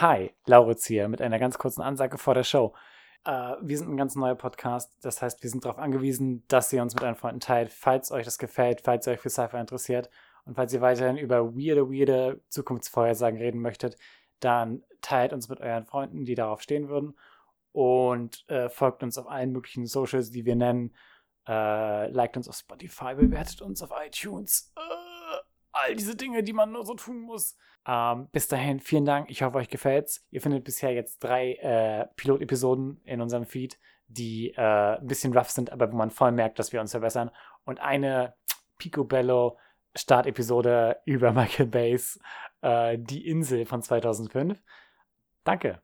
Hi, Lauritz hier mit einer ganz kurzen Ansage vor der Show. Äh, wir sind ein ganz neuer Podcast, das heißt, wir sind darauf angewiesen, dass ihr uns mit euren Freunden teilt, falls euch das gefällt, falls ihr euch für Sci-Fi interessiert und falls ihr weiterhin über weirde, weirde Zukunftsvorhersagen reden möchtet, dann teilt uns mit euren Freunden, die darauf stehen würden und äh, folgt uns auf allen möglichen Socials, die wir nennen. Äh, liked uns auf Spotify, bewertet uns auf iTunes. All diese Dinge, die man nur so tun muss. Ähm, bis dahin, vielen Dank. Ich hoffe, euch gefällt's. Ihr findet bisher jetzt drei äh, Pilotepisoden in unserem Feed, die äh, ein bisschen rough sind, aber wo man voll merkt, dass wir uns verbessern. Und eine Picobello Startepisode über Michael Bays äh, Die Insel von 2005. Danke.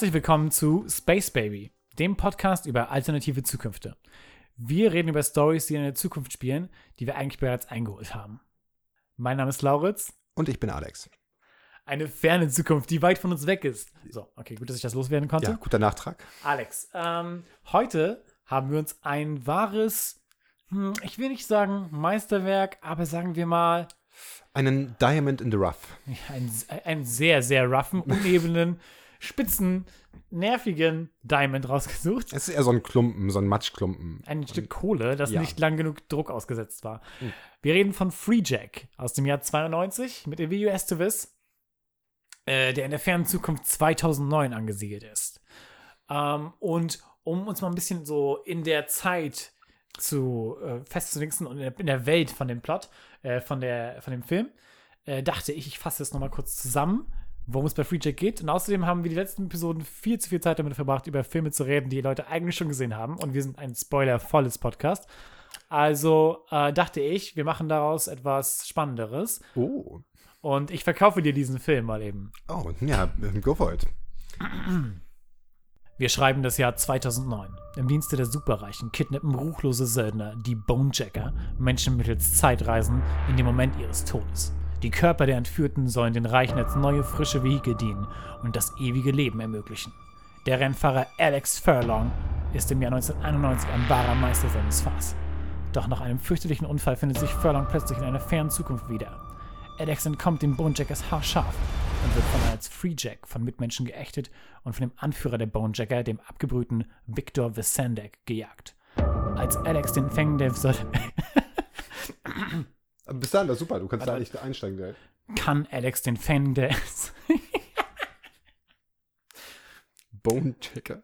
Herzlich willkommen zu Space Baby, dem Podcast über alternative Zukünfte. Wir reden über Stories, die in der Zukunft spielen, die wir eigentlich bereits eingeholt haben. Mein Name ist Lauritz. Und ich bin Alex. Eine ferne Zukunft, die weit von uns weg ist. So, okay, gut, dass ich das loswerden konnte. Ja, guter Nachtrag. Alex, ähm, heute haben wir uns ein wahres, hm, ich will nicht sagen Meisterwerk, aber sagen wir mal. Einen Diamond in the Rough. Ein, ein sehr, sehr roughen, unebenen spitzen, nervigen Diamond rausgesucht. Es ist eher so ein Klumpen, so ein Matschklumpen. Ein Stück Kohle, das ja. nicht lang genug Druck ausgesetzt war. Mhm. Wir reden von Free Jack aus dem Jahr 92 mit Emilio Estevez, äh, der in der fernen Zukunft 2009 angesiedelt ist. Ähm, und um uns mal ein bisschen so in der Zeit zu äh, festzunixen und in der, in der, Welt von dem Plot, äh, von, der, von dem Film, äh, dachte ich, ich fasse es nochmal kurz zusammen worum es bei Free Jack geht. Und außerdem haben wir die letzten Episoden viel zu viel Zeit damit verbracht, über Filme zu reden, die, die Leute eigentlich schon gesehen haben. Und wir sind ein spoilervolles Podcast. Also äh, dachte ich, wir machen daraus etwas Spannenderes. Oh. Und ich verkaufe dir diesen Film mal eben. Oh, ja, go for it. Wir schreiben das Jahr 2009. Im Dienste der Superreichen kidnappen ruchlose Söldner, die Bonejacker, Menschen mittels Zeitreisen in dem Moment ihres Todes. Die Körper der Entführten sollen den Reichen als neue frische Vehikel dienen und das ewige Leben ermöglichen. Der Rennfahrer Alex Furlong ist im Jahr 1991 ein wahrer Meister seines Fahrs. Doch nach einem fürchterlichen Unfall findet sich Furlong plötzlich in einer fernen Zukunft wieder. Alex entkommt den Bonejackers haarscharf und wird von als Freejack von Mitmenschen geächtet und von dem Anführer der Bonejacker, dem abgebrühten Victor Visandek, gejagt. Als Alex den Fängen der Bis das ist super, du kannst da nicht einsteigen direkt. Kann Alex den Fan der Bone Checker.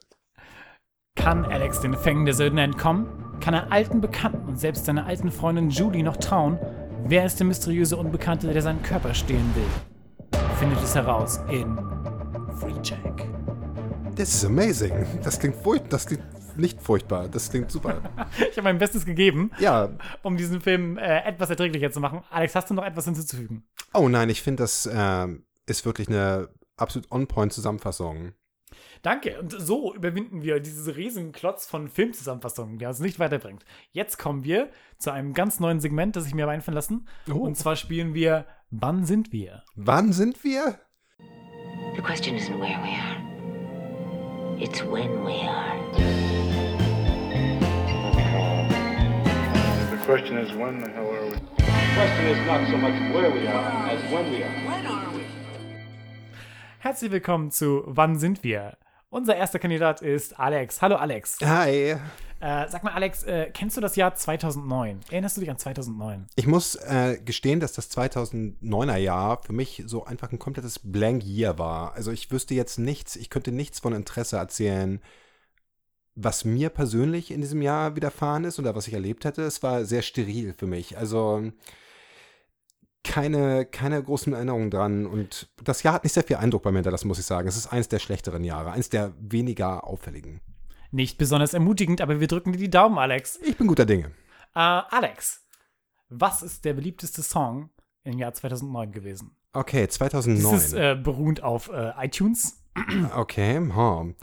Kann Alex den Fängen der Söldner entkommen? Kann er alten Bekannten und selbst seiner alten Freundin Julie noch trauen? Wer ist der mysteriöse Unbekannte, der seinen Körper stehlen will? Findet es heraus in Free Jack. Das ist amazing. Das klingt furchtbar. Das klingt nicht furchtbar. Das klingt super. ich habe mein Bestes gegeben, ja. um diesen Film äh, etwas erträglicher zu machen. Alex, hast du noch etwas hinzuzufügen? Oh nein, ich finde, das äh, ist wirklich eine absolut on-point-Zusammenfassung. Danke. Und so überwinden wir diesen riesen Klotz von Filmzusammenfassungen, der uns nicht weiterbringt. Jetzt kommen wir zu einem ganz neuen Segment, das ich mir habe einfallen lassen. Oh. Und zwar spielen wir Wann sind wir? Wann sind wir? The question isn't where we are. It's when we are. Question is when the hell are we? The question is not so much where we are as when we are. When are we? Herzlich willkommen zu Wann sind wir? Unser erster Kandidat ist Alex. Hallo Alex. Hi. Äh, sag mal, Alex, äh, kennst du das Jahr 2009? Erinnerst du dich an 2009? Ich muss äh, gestehen, dass das 2009er Jahr für mich so einfach ein komplettes Blank Year war. Also ich wüsste jetzt nichts, ich könnte nichts von Interesse erzählen, was mir persönlich in diesem Jahr widerfahren ist oder was ich erlebt hätte, es war sehr steril für mich. Also keine, keine großen Erinnerungen dran. Und das Jahr hat nicht sehr viel Eindruck bei mir hinterlassen, muss ich sagen. Es ist eines der schlechteren Jahre, eines der weniger auffälligen. Nicht besonders ermutigend, aber wir drücken dir die Daumen, Alex. Ich bin guter Dinge. Äh, Alex, was ist der beliebteste Song im Jahr 2009 gewesen? Okay, 2009. Das ist äh, beruhend auf äh, iTunes Okay, hm.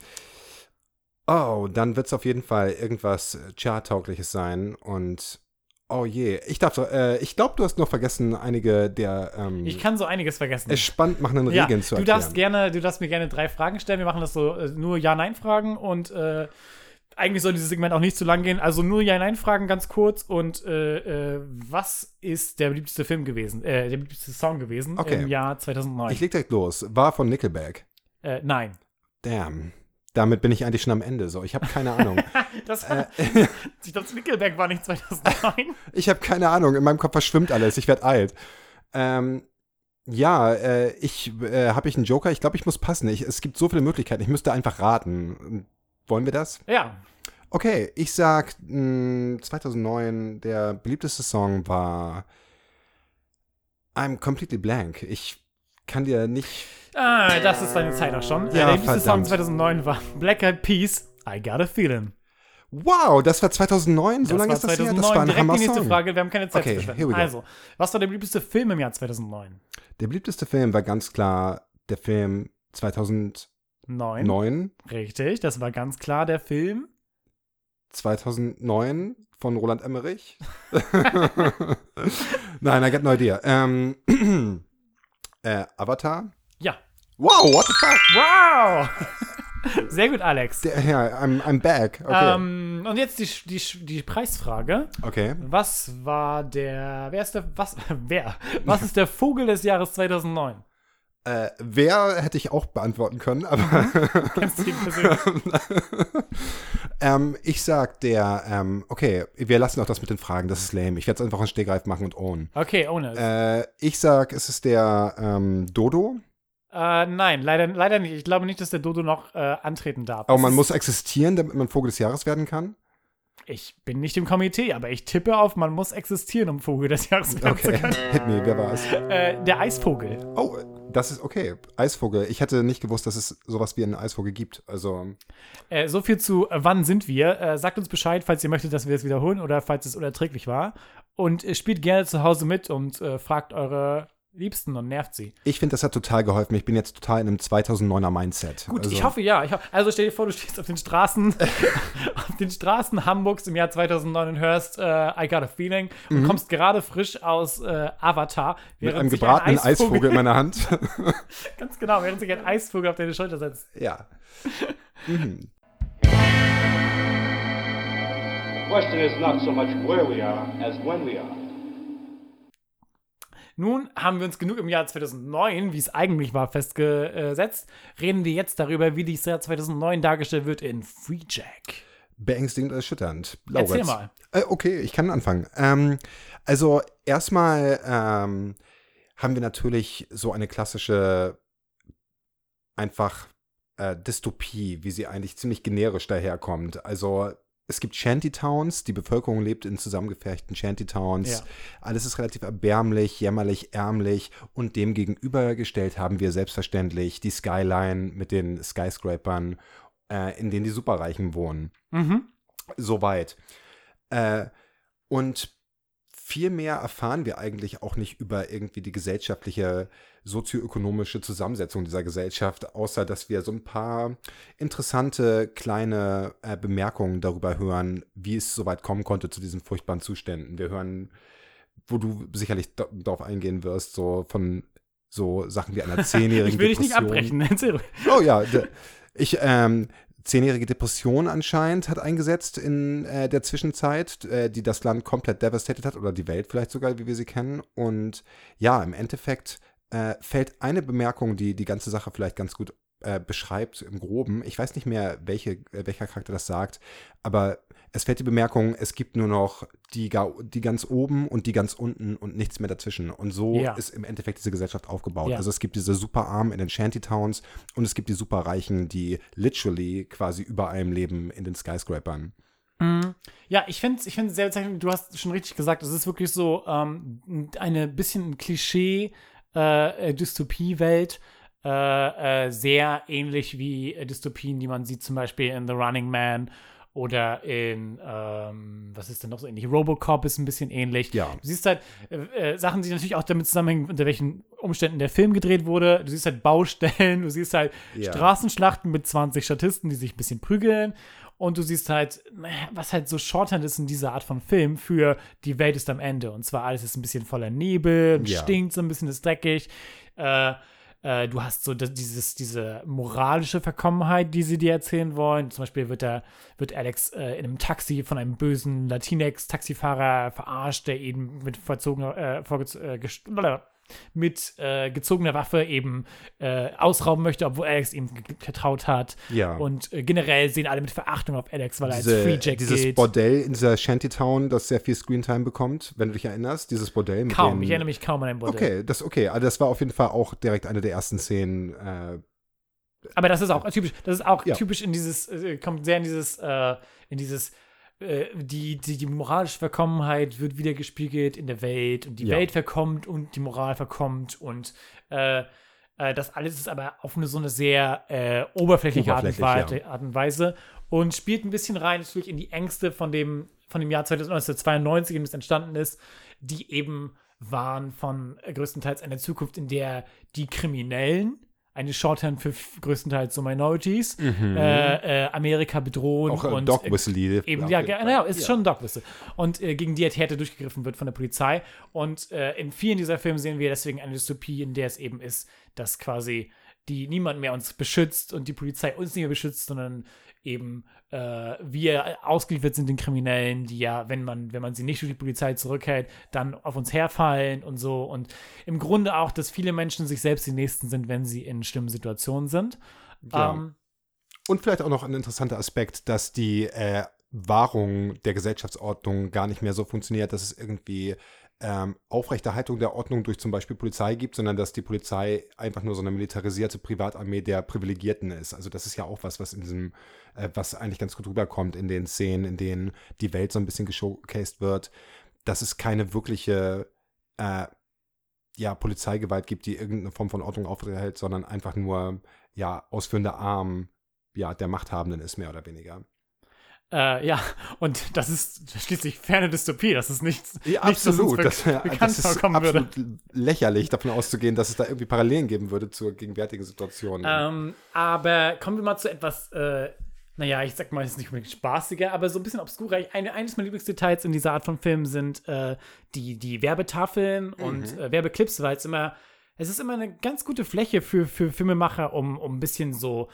Oh, dann wird es auf jeden Fall irgendwas Charttaugliches sein und oh je, ich darf, äh, ich glaube, du hast noch vergessen, einige der ähm, Ich kann so einiges vergessen. es spannend machenden ja, Regeln zu du erklären. darfst gerne, du darfst mir gerne drei Fragen stellen. Wir machen das so äh, nur Ja-Nein-Fragen und äh, eigentlich soll dieses Segment auch nicht zu lang gehen. Also nur Ja-Nein-Fragen ganz kurz und äh, äh, was ist der beliebteste Film gewesen, äh, der beliebteste Song gewesen Okay. im Jahr 2009? Ich leg direkt los. War von Nickelback. äh, nein. Damn. Damit bin ich eigentlich schon am Ende. So, ich habe keine Ahnung. Das Äh, war, ich glaube, Nickelback war nicht 2009. ich habe keine Ahnung. In meinem Kopf verschwimmt alles. Ich werde alt. Ähm, ja, äh, ich äh, habe ich einen Joker. Ich glaube, ich muss passen. Ich, es gibt so viele Möglichkeiten. Ich müsste einfach raten. Wollen wir das? ja, Okay, ich sag mh, 2009. Der beliebteste Song war I'm completely blank. Ich kann dir nicht. Ah, das ist deine Zeit auch schon. äh, Ja, der beliebteste Song verdammt. 2009 war Black Eyed Peas, I Got a Feeling. Wow, das war 2009. So Das lange ist das her. 2009. Das war ein Direkt Hammer die nächste Song. Frage, wir haben keine Zeit Okay, zu verschwenden. Also, was war der beliebteste Film im Jahr 2009? Der beliebteste Film war ganz klar der Film 2009, Neun. Richtig, das war ganz klar der Film. 2009 von Roland Emmerich. Nein, I got no idea. Ähm, äh, Avatar. Wow, what the fuck? Wow! Sehr gut, Alex. Ja, I'm, I'm back. Okay. Ähm, und jetzt die, die, die Preisfrage. okay. Was war der. Wer ist der. Was. Wer? Was ist der Vogel des Jahres 2009? Äh, wer hätte ich auch beantworten können, aber Kennst du ihn persönlich? ähm, ich sag der, ähm, okay, wir lassen auch das mit den Fragen, das ist lame. Ich werde es einfach in Stegreif machen und own. Okay, ohne. Äh, ich sag, es ist der ähm, Dodo. Äh, nein, leider, leider nicht. Ich glaube nicht, dass der Dodo noch äh, antreten darf. Aber Es man muss existieren, damit man Vogel des Jahres werden kann. Ich bin nicht im Komitee, aber ich tippe auf, man muss existieren, um Vogel des Jahres werden Okay, zu können. hit me, wer war es? Äh, der Eisvogel. Oh, das ist okay. Eisvogel. Ich hätte nicht gewusst, dass es sowas wie einen Eisvogel gibt. Also, Äh, so viel zu, äh, wann sind wir? Äh, sagt uns Bescheid, falls ihr möchtet, dass wir es wiederholen oder falls es unerträglich war. Und äh, spielt gerne zu Hause mit und äh, fragt eure Liebsten und nervt sie. ich finde, das hat total geholfen. Ich bin jetzt total in einem 2009er Mindset. Gut, also, ich hoffe ja. Ich ho also stell dir vor, du stehst auf den Straßen, auf den Straßen Hamburgs im Jahr 2009 und hörst äh, I Got a Feeling und kommst gerade frisch aus äh, Avatar, Mhm. Mit während einem gebratenen ein Eisvogel, Eisvogel in meiner Hand. ganz genau, während sich ein Eisvogel auf deine Schulter setzt. ja. Mhm. The question is not so much where we are as when we are. Nun haben wir uns genug im Jahr 2009, wie es eigentlich war, festgesetzt. Reden wir jetzt darüber, wie das Jahr 2009 dargestellt wird in Free Jack. Beängstigend erschütternd. Erzähl Lauritz. mal. Äh, okay, ich kann anfangen. Ähm, also erstmal ähm, haben wir natürlich so eine klassische einfach äh, Dystopie, wie sie eigentlich ziemlich generisch daherkommt. Also es gibt Shantytowns, die Bevölkerung lebt in zusammengefärchten Shantytowns. Ja. Alles ist relativ erbärmlich, jämmerlich, ärmlich und dem gegenübergestellt haben wir selbstverständlich die Skyline mit den Skyscrapern, äh, in denen die Superreichen wohnen Mhm. soweit. Äh, und viel mehr erfahren wir eigentlich auch nicht über irgendwie die gesellschaftliche, sozioökonomische Zusammensetzung dieser Gesellschaft, außer dass wir so ein paar interessante kleine äh, Bemerkungen darüber hören, wie es so weit kommen konnte zu diesen furchtbaren Zuständen. Wir hören, wo du sicherlich da- darauf eingehen wirst, so von so Sachen wie einer zehnjährigen Ich will dich nicht Depression. abbrechen. Erzähl. Oh ja, ich, ähm, zehnjährige Depression anscheinend hat eingesetzt in äh, der Zwischenzeit, äh, die das Land komplett devastated hat oder die Welt vielleicht sogar, wie wir sie kennen. Und ja, im Endeffekt äh, fällt eine Bemerkung, die die ganze Sache vielleicht ganz gut äh, beschreibt im Groben. Ich weiß nicht mehr, welche, äh, welcher Charakter das sagt, aber es fällt die Bemerkung, es gibt nur noch die, die ganz oben und die ganz unten und nichts mehr dazwischen. Und so Ja. ist im Endeffekt diese Gesellschaft aufgebaut. Ja. Also es gibt diese Superarmen in den Shantytowns und es gibt die Superreichen, die literally quasi über allem leben in den Skyscrapern. Mhm. Ja, ich finde es ich find's sehr bezeichnend. Du hast schon richtig gesagt, es ist wirklich so ähm, eine bisschen Klischee äh, äh, Dystopie-Welt. Äh, äh, sehr ähnlich wie äh, Dystopien, die man sieht, zum Beispiel in The Running Man Oder in, ähm, was ist denn noch so ähnlich? Robocop ist ein bisschen ähnlich. Ja. Du siehst halt äh, äh, Sachen, die natürlich auch damit zusammenhängen, unter welchen Umständen der Film gedreht wurde. Du siehst halt Baustellen, du siehst halt Ja. Straßenschlachten mit 20 Statisten, die sich ein bisschen prügeln. Und du siehst halt, was halt so Shorthand ist in dieser Art von Film für die Welt ist am Ende. Und zwar alles ist ein bisschen voller Nebel, und Ja. stinkt so ein bisschen, ist dreckig. Äh, äh, du hast so dieses, diese moralische Verkommenheit, die sie dir erzählen wollen. Zum Beispiel wird, der, wird Alex äh, in einem Taxi von einem bösen Latinx-Taxifahrer verarscht, der ihn mit verzogener, äh, vorgez- äh, mit äh, gezogener Waffe eben äh, ausrauben möchte, obwohl Alex ihm vertraut hat. Ja. Und äh, generell sehen alle mit Verachtung auf Alex, weil er als Diese, Freejack dieses gilt. Bordell in dieser Shantytown, das sehr viel Screentime bekommt, wenn du dich erinnerst, dieses Bordell mit kaum, den, ich erinnere mich kaum an ein Bordell. Okay, das okay. Also das war auf jeden Fall auch direkt eine der ersten Szenen. Äh, Aber das ist auch typisch, das ist auch Ja. typisch in dieses, äh, kommt sehr in dieses, äh, in dieses, äh, die, die, die moralische Verkommenheit wird wieder gespiegelt in der Welt und die Ja. Welt verkommt und die Moral verkommt und äh, äh, das alles ist aber auf eine so eine sehr äh, oberflächliche Art und, Oberflächlich, Weise, Art und Weise und spielt ein bisschen rein natürlich in die Ängste von dem, von dem Jahr 1992, in dem es entstanden ist, die eben waren von äh, größtenteils einer Zukunft, in der die Kriminellen eine Shorthand für größtenteils so Minorities, äh, äh, Amerika bedrohen Mhm. auch äh, und Dog äh, Whistly. Eben, ja, Fall. genau, ist Ja. schon ein Dogwhistle. Und äh, gegen die halt härter durchgegriffen wird von der Polizei. Und äh, in vielen dieser Filme sehen wir deswegen eine Dystopie, in der es eben ist, dass quasi die niemand mehr uns beschützt und die Polizei uns nicht mehr beschützt, sondern eben äh, wir ausgeliefert sind den Kriminellen, die ja, wenn man, wenn man sie nicht durch die Polizei zurückhält, dann auf uns herfallen und so. Und im Grunde auch, dass viele Menschen sich selbst die Nächsten sind, wenn sie in schlimmen Situationen sind. Ja. Ähm, Und vielleicht auch noch ein interessanter Aspekt, dass die äh, Wahrung der Gesellschaftsordnung gar nicht mehr so funktioniert, dass es irgendwie ähm, Aufrechterhaltung der Ordnung durch zum Beispiel Polizei gibt, sondern dass die Polizei einfach nur so eine militarisierte Privatarmee der Privilegierten ist. Also das ist ja auch was, was in diesem, äh, was eigentlich ganz gut rüberkommt in den Szenen, in denen die Welt so ein bisschen geshowcased wird, dass es keine wirkliche äh, ja, Polizeigewalt gibt, die irgendeine Form von Ordnung aufrechterhält, sondern einfach nur ja, ausführender Arm ja, der Machthabenden ist, mehr oder weniger. Äh, ja, und das ist schließlich ferne Dystopie. Das ist nichts, Ja, nichts absolut. Das, be- bekannt das ist vorkommen würde. absolut lächerlich, davon auszugehen, dass es da irgendwie Parallelen geben würde zur gegenwärtigen Situation. Ähm, aber kommen wir mal zu etwas, äh, naja, ich sag mal, es ist nicht unbedingt spaßiger, aber so ein bisschen obskurer. Eine, eines meiner Lieblingsdetails in dieser Art von Filmen sind äh, die, die Werbetafeln und äh, Werbeclips, weil es immer, es ist immer eine ganz gute Fläche für, für Filmemacher, um, um ein bisschen so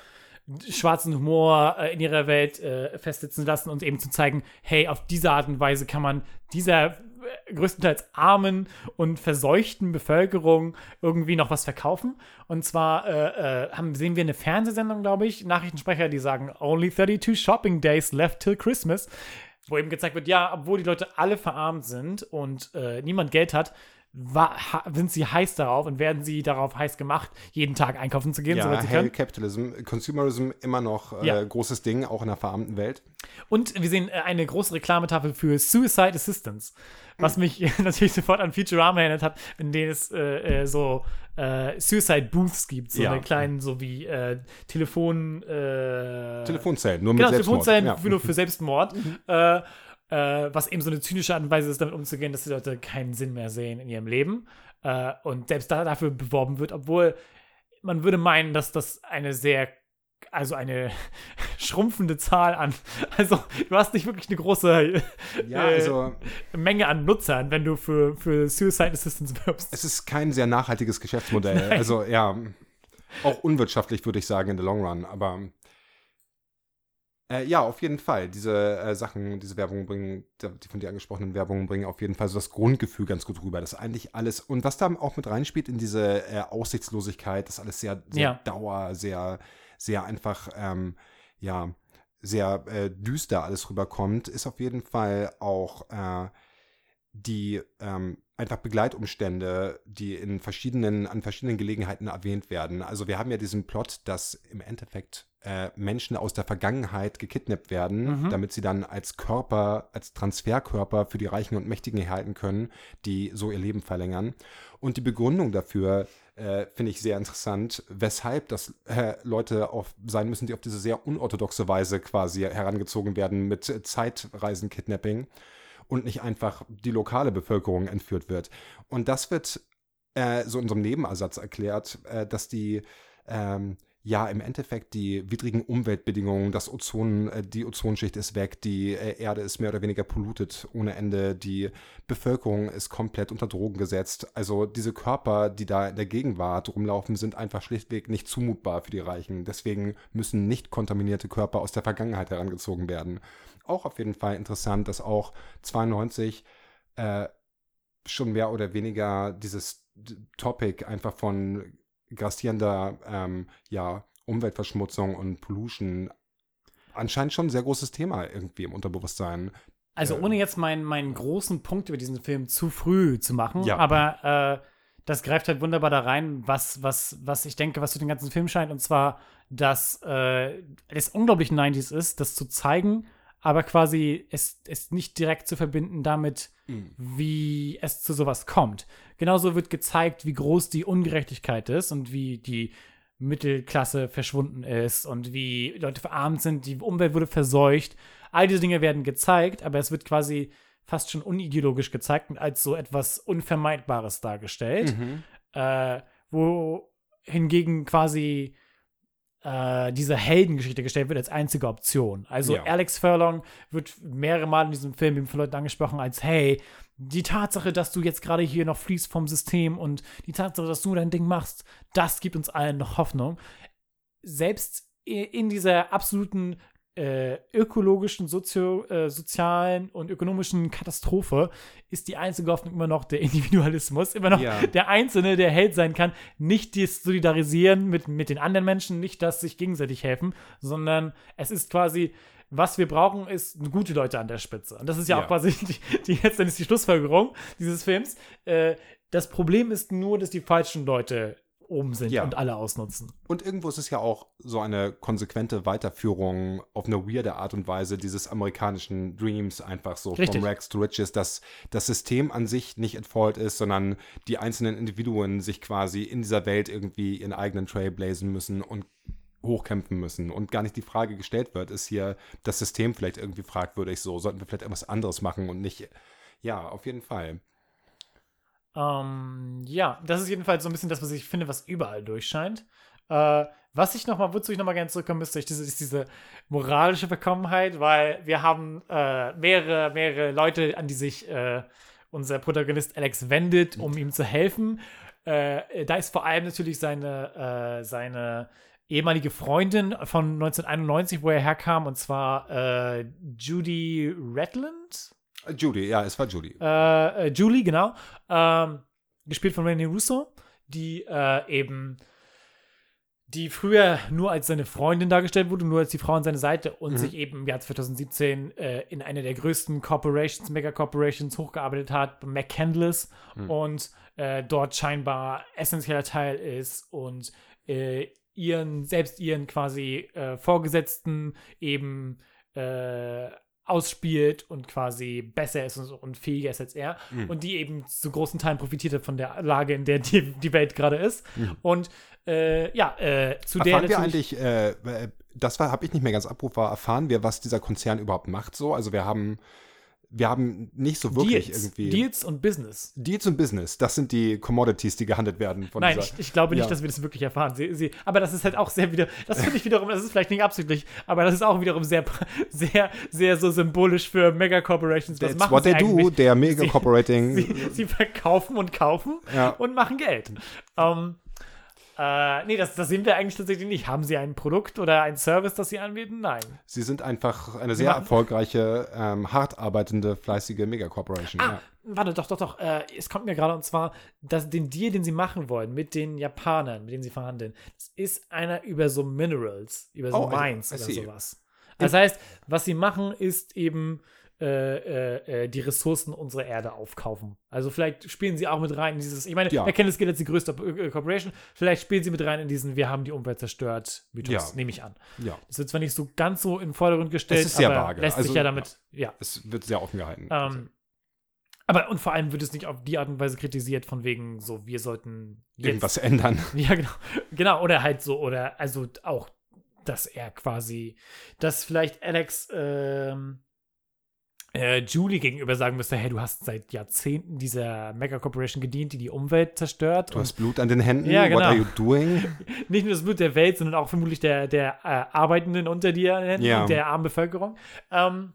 schwarzen Humor äh, in ihrer Welt äh, festsitzen lassen und eben zu zeigen, hey, auf diese Art und Weise kann man dieser äh, größtenteils armen und verseuchten Bevölkerung irgendwie noch was verkaufen. Und zwar äh, äh, haben, sehen wir eine Fernsehsendung, glaube ich, Nachrichtensprecher, die sagen, only 32 shopping days left till Christmas, wo eben gezeigt wird, ja, obwohl die Leute alle verarmt sind und äh, niemand Geld hat, sind sie heiß darauf und werden sie darauf heiß gemacht, jeden Tag einkaufen zu gehen, ja, soweit sie können. Capitalism, Consumerism immer noch äh, Ja. großes Ding, auch in der verarmten Welt. Und wir sehen äh, eine große Reklametafel für Suicide Assistance, was mich natürlich sofort an Futurama erinnert hat, in denen es äh, äh, so äh, Suicide Booths gibt, so Ja. eine kleinen, so wie äh, Telefon. Äh, Telefonzellen, nur mit Genau, Selbstmord. Telefonzellen Ja. für, nur für Selbstmord. Äh, äh, was eben so eine zynische Art und Weise ist, damit umzugehen, dass die Leute keinen Sinn mehr sehen in ihrem Leben. Äh, und selbst da dafür beworben wird, obwohl man würde meinen, dass das eine sehr, also eine schrumpfende Zahl an, also du hast nicht wirklich eine große Ja, äh, also Menge an Nutzern, wenn du für, für Suicide Assistance wirbst. es ist kein sehr nachhaltiges Geschäftsmodell. Also ja, auch unwirtschaftlich würde ich sagen in the long run, aber äh, ja, auf jeden Fall. Diese äh, Sachen, diese Werbungen bringen, die von dir angesprochenen Werbungen bringen auf jeden Fall so das Grundgefühl ganz gut rüber. Das ist eigentlich alles, und was da auch mit reinspielt in diese äh, Aussichtslosigkeit, das alles sehr, sehr Ja. dauer, sehr, sehr einfach, ähm, ja, sehr äh, düster alles rüberkommt, ist auf jeden Fall auch äh, die ähm, einfach Begleitumstände, die in verschiedenen, an verschiedenen Gelegenheiten erwähnt werden. Also wir haben ja diesen Plot, dass im Endeffekt äh, Menschen aus der Vergangenheit gekidnappt werden, Mhm. damit sie dann als Körper, als Transferkörper für die Reichen und Mächtigen erhalten können, die so ihr Leben verlängern. Und die Begründung dafür äh, finde ich sehr interessant, weshalb das äh, Leute auf, sein müssen, die auf diese sehr unorthodoxe Weise quasi herangezogen werden mit Zeitreisen-Kidnapping und nicht einfach die lokale Bevölkerung entführt wird. Und das wird äh, so in einem Nebenersatz erklärt, äh, dass die ähm, ja im Endeffekt die widrigen Umweltbedingungen, das Ozon, äh, die Ozonschicht ist weg, die äh, Erde ist mehr oder weniger pollutet ohne Ende, die Bevölkerung ist komplett unter Drogen gesetzt. Also diese Körper, die da in der Gegenwart rumlaufen, sind einfach schlichtweg nicht zumutbar für die Reichen. Deswegen müssen nicht kontaminierte Körper aus der Vergangenheit herangezogen werden. Auch auf jeden Fall interessant, dass auch 92 äh, schon mehr oder weniger dieses Topic einfach von grassierender ähm, ja, Umweltverschmutzung und Pollution anscheinend schon ein sehr großes Thema irgendwie im Unterbewusstsein. Also Äh, ohne jetzt meinen, meinen großen Punkt über diesen Film zu früh zu machen, Ja. aber äh, das greift halt wunderbar da rein, was, was, was ich denke, was für den ganzen Film scheint, und zwar, dass äh, es unglaublich 90s ist, das zu zeigen, aber quasi es, es nicht direkt zu verbinden damit, wie es zu sowas kommt. Genauso wird gezeigt, wie groß die Ungerechtigkeit ist und wie die Mittelklasse verschwunden ist und wie Leute verarmt sind, die Umwelt wurde verseucht. All diese Dinge werden gezeigt, aber es wird quasi fast schon unideologisch gezeigt und als so etwas Unvermeidbares dargestellt, äh, wo hingegen quasi äh, diese Heldengeschichte gestellt wird als einzige Option. Also Ja. Alex Furlong wird mehrere Mal in diesem Film eben von Leuten angesprochen als, hey, die Tatsache, dass du jetzt gerade hier noch fließt vom System und die Tatsache, dass du dein Ding machst, das gibt uns allen noch Hoffnung. Selbst in dieser absoluten äh, ökologischen, sozio, äh, sozialen und ökonomischen Katastrophe ist die einzige Hoffnung immer noch der Individualismus, immer noch Ja. der Einzelne, der Held sein kann, nicht das Solidarisieren mit, mit den anderen Menschen, nicht das sich gegenseitig helfen, sondern es ist quasi, was wir brauchen, ist gute Leute an der Spitze. Und das ist ja, Ja. auch quasi die, die ist die Schlussfolgerung dieses Films. Äh, das Problem ist nur, dass die falschen Leute oben sind Ja. und alle ausnutzen. Und irgendwo ist es ja auch so eine konsequente Weiterführung auf eine weirde Art und Weise dieses amerikanischen Dreams, einfach so Richtig. vom Rags to Riches, dass das System an sich nicht entfault ist, sondern die einzelnen Individuen sich quasi in dieser Welt irgendwie ihren eigenen Trail blazen müssen und hochkämpfen müssen und gar nicht die Frage gestellt wird, ist hier das System vielleicht irgendwie fragwürdig so, sollten wir vielleicht etwas anderes machen und nicht, ja, auf jeden Fall. Ähm, ja, das ist jedenfalls so ein bisschen das, was ich finde, was überall durchscheint. Äh, was ich noch mal, wozu ich noch mal gerne zurückkommen müsste, ist diese, ist diese moralische Verkommenheit, weil wir haben äh, mehrere, mehrere Leute, an die sich äh, unser Protagonist Alex wendet, um ihm zu helfen. Äh, da ist vor allem natürlich seine, äh, seine ehemalige Freundin von 1991, wo er herkam, und zwar äh, Judy Redland. Judy, ja, es war Judy. Äh, äh, Julie, genau. Ähm, gespielt von Renee Russo, die äh, eben die früher nur als seine Freundin dargestellt wurde, nur als die Frau an seiner Seite und sich eben im Jahr 2017 äh, in eine der größten Corporations, Mega-Corporations hochgearbeitet hat, McCandless, und äh, dort scheinbar essentieller Teil ist und äh, ihren, selbst ihren quasi äh, Vorgesetzten eben äh, ausspielt und quasi besser ist und, und fähiger ist als er und die eben zu großen Teilen profitiert hat von der Lage, in der die, die Welt gerade ist. Und äh, ja, äh, zu der Erfahren wir eigentlich, äh, äh, das war, habe ich nicht mehr ganz abrufbar, erfahren wir, was dieser Konzern überhaupt macht so? Also wir haben, wir haben nicht so wirklich Deals, irgendwie. Deals und Business. Deals und Business, das sind die Commodities, die gehandelt werden von Nein, dieser. ich, ich glaube nicht, Ja. dass wir das wirklich erfahren. Sie, sie, aber das ist halt auch sehr wieder, das finde ich wiederum, das ist vielleicht nicht absichtlich, aber das ist auch wiederum sehr, sehr, sehr so symbolisch für Mega-Corporations. Was That's machen what sie they do, eigentlich? der Mega Sie-. Sie, verkaufen und kaufen Ja. und machen Geld. Ähm, äh, nee, das, das sehen wir eigentlich tatsächlich nicht. Haben sie ein Produkt oder ein Service, das sie anbieten? Nein. Sie sind einfach eine sehr erfolgreiche, ähm, hart arbeitende, fleißige Mega-Corporation. Ah, warte, doch, doch, doch. Äh, es kommt mir gerade und zwar, dass den Deal, den sie machen wollen mit den Japanern, mit denen sie verhandeln, das ist einer über so Minerals, über so Oh, I- Mines I oder see. sowas. Das heißt, was sie machen, ist eben äh, äh, äh, die Ressourcen unserer Erde aufkaufen. Also vielleicht spielen sie auch mit rein in dieses, ich meine, Ja. das gilt als die größte äh, Corporation, vielleicht spielen sie mit rein in diesen, wir haben die Umwelt zerstört, Mythos, Ja. nehme ich an. Ja, Das wird zwar nicht so ganz so in den Vordergrund gestellt, Es ist sehr aber vage. lässt Also, sich ja damit, ja. es wird sehr offen gehalten. Ähm, aber und vor allem wird es nicht auf die Art und Weise kritisiert, von wegen so, wir sollten jetzt Irgendwas ändern. ja, genau. Genau, oder halt so, oder also auch, dass er quasi, dass vielleicht Alex ähm, äh, Julie gegenüber sagen müsste, hey, du hast seit Jahrzehnten dieser Mega Corporation gedient, die die Umwelt zerstört. Du hast Blut an den Händen. Ja, What genau. are you doing? nicht nur das Blut der Welt, sondern auch vermutlich der, der äh, Arbeitenden unter dir Ja. und der armen Bevölkerung. Ähm,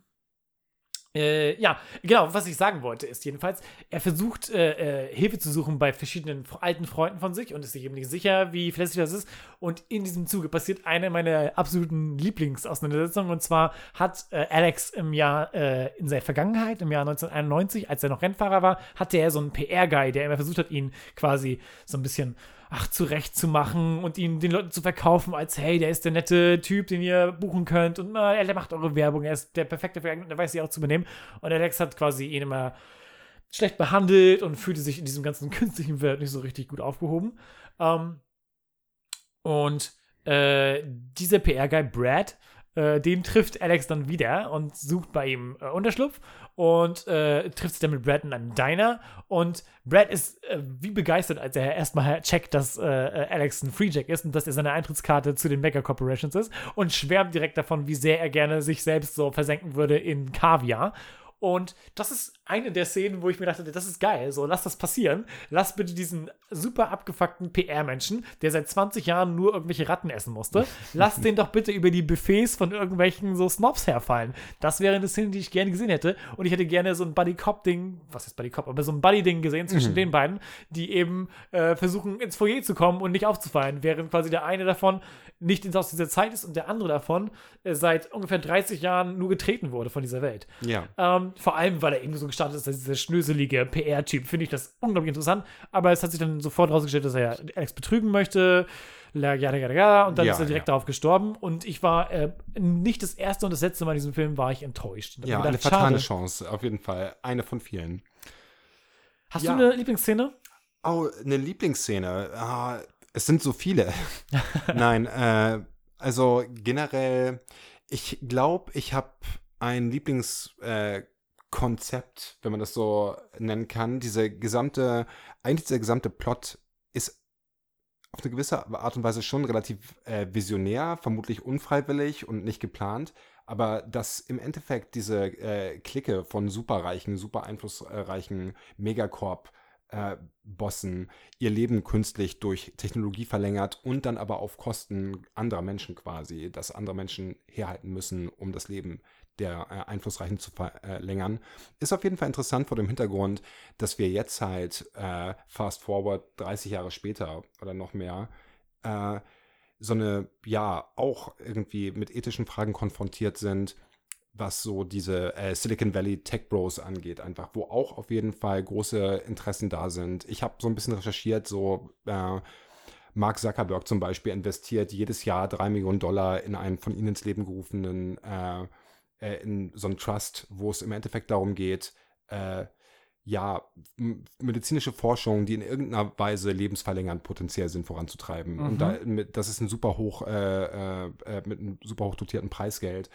äh, ja, genau, was ich sagen wollte, ist jedenfalls, er versucht, äh, äh, Hilfe zu suchen bei verschiedenen alten Freunden von sich und ist sich eben nicht sicher, wie verlässlich das ist. Und in diesem Zuge passiert eine meiner absoluten Lieblingsauseinandersetzungen. Und zwar hat äh, Alex im Jahr, äh, in seiner Vergangenheit, im Jahr 1991, als er noch Rennfahrer war, hatte er so einen PR-Guy, der immer versucht hat, ihn quasi so ein bisschen ach, machen und ihn den Leuten zu verkaufen, als hey, der ist der nette Typ, den ihr buchen könnt und äh, der macht eure Werbung, er ist der perfekte für der weiß sich auch zu benehmen. Und Alex hat quasi ihn immer schlecht behandelt und fühlte sich in diesem ganzen künstlichen Welt nicht so richtig gut aufgehoben. Ähm, und äh, dieser PR-Guy Brad, äh, den trifft Alex dann wieder und sucht bei ihm äh, Unterschlupf und äh, trifft sich dann mit Brad in einem Diner. Und Brad ist äh, wie begeistert, als er erstmal checkt, dass äh, äh, Alex ein Freejack ist und dass er seine Eintrittskarte zu den Mega Corporations ist und schwärmt direkt davon, wie sehr er gerne sich selbst so versenken würde in Kaviar. Und das ist eine der Szenen, wo ich mir dachte, das ist geil, so lass das passieren. Lass bitte diesen super abgefuckten PR-Menschen, der seit 20 Jahren nur irgendwelche Ratten essen musste, lass den doch bitte über die Buffets von irgendwelchen so Snobs herfallen. Das wäre eine Szene, die ich gerne gesehen hätte. Und ich hätte gerne so ein Buddy-Cop-Ding, was ist Buddy-Cop, aber so ein Buddy-Ding gesehen zwischen den beiden, die eben äh, versuchen, ins Foyer zu kommen und nicht aufzufallen, während quasi der eine davon nicht aus dieser Zeit ist und der andere davon äh, seit ungefähr 30 Jahren nur getreten wurde von dieser Welt. Ja. Ähm, vor allem, weil er eben so gestartet ist, als dieser schnöselige PR-Typ, finde ich das unglaublich interessant. Aber es hat sich dann sofort rausgestellt, dass er ja Alex betrügen möchte. La, und dann Ja, ist er direkt ja. darauf gestorben. Und ich war äh, nicht das erste und das letzte Mal in diesem Film war ich enttäuscht. Ja, mir eine gedacht, fatale schade. Chance, auf jeden Fall. Eine von vielen. Hast Ja. du eine Lieblingsszene? Oh, eine Lieblingsszene. Ah, es sind so viele. Nein, äh, also generell, ich glaube, ich habe ein Lieblingskonzept, äh, Konzept, wenn man das so nennen kann. Diese gesamte, eigentlich dieser gesamte Plot ist auf eine gewisse Art und Weise schon relativ äh, visionär, vermutlich unfreiwillig und nicht geplant. Aber dass im Endeffekt diese äh, Clique von superreichen, super einflussreichen Megacorp äh, Bossen ihr Leben künstlich durch Technologie verlängert und dann aber auf Kosten anderer Menschen quasi, dass andere Menschen herhalten müssen, um das Leben der äh, Einflussreichen zu verlängern, ist auf jeden Fall interessant vor dem Hintergrund, dass wir jetzt halt äh, fast forward 30 Jahre später oder noch mehr äh, so eine, ja, auch irgendwie mit ethischen Fragen konfrontiert sind, was so diese äh, Silicon Valley Tech Bros angeht, einfach, wo auch auf jeden Fall große Interessen da sind. Ich habe so ein bisschen recherchiert, so äh, Mark Zuckerberg zum Beispiel investiert jedes Jahr drei Millionen Dollar in einen von ihnen ins Leben gerufenen, äh, äh, in so einen Trust, wo es im Endeffekt darum geht, äh, ja, medizinische Forschung, die in irgendeiner Weise lebensverlängernd potenziell sind, voranzutreiben. Mhm. Und da, mit, das ist ein super hoch, äh, äh, äh, mit einem super hoch dotierten Preisgeld.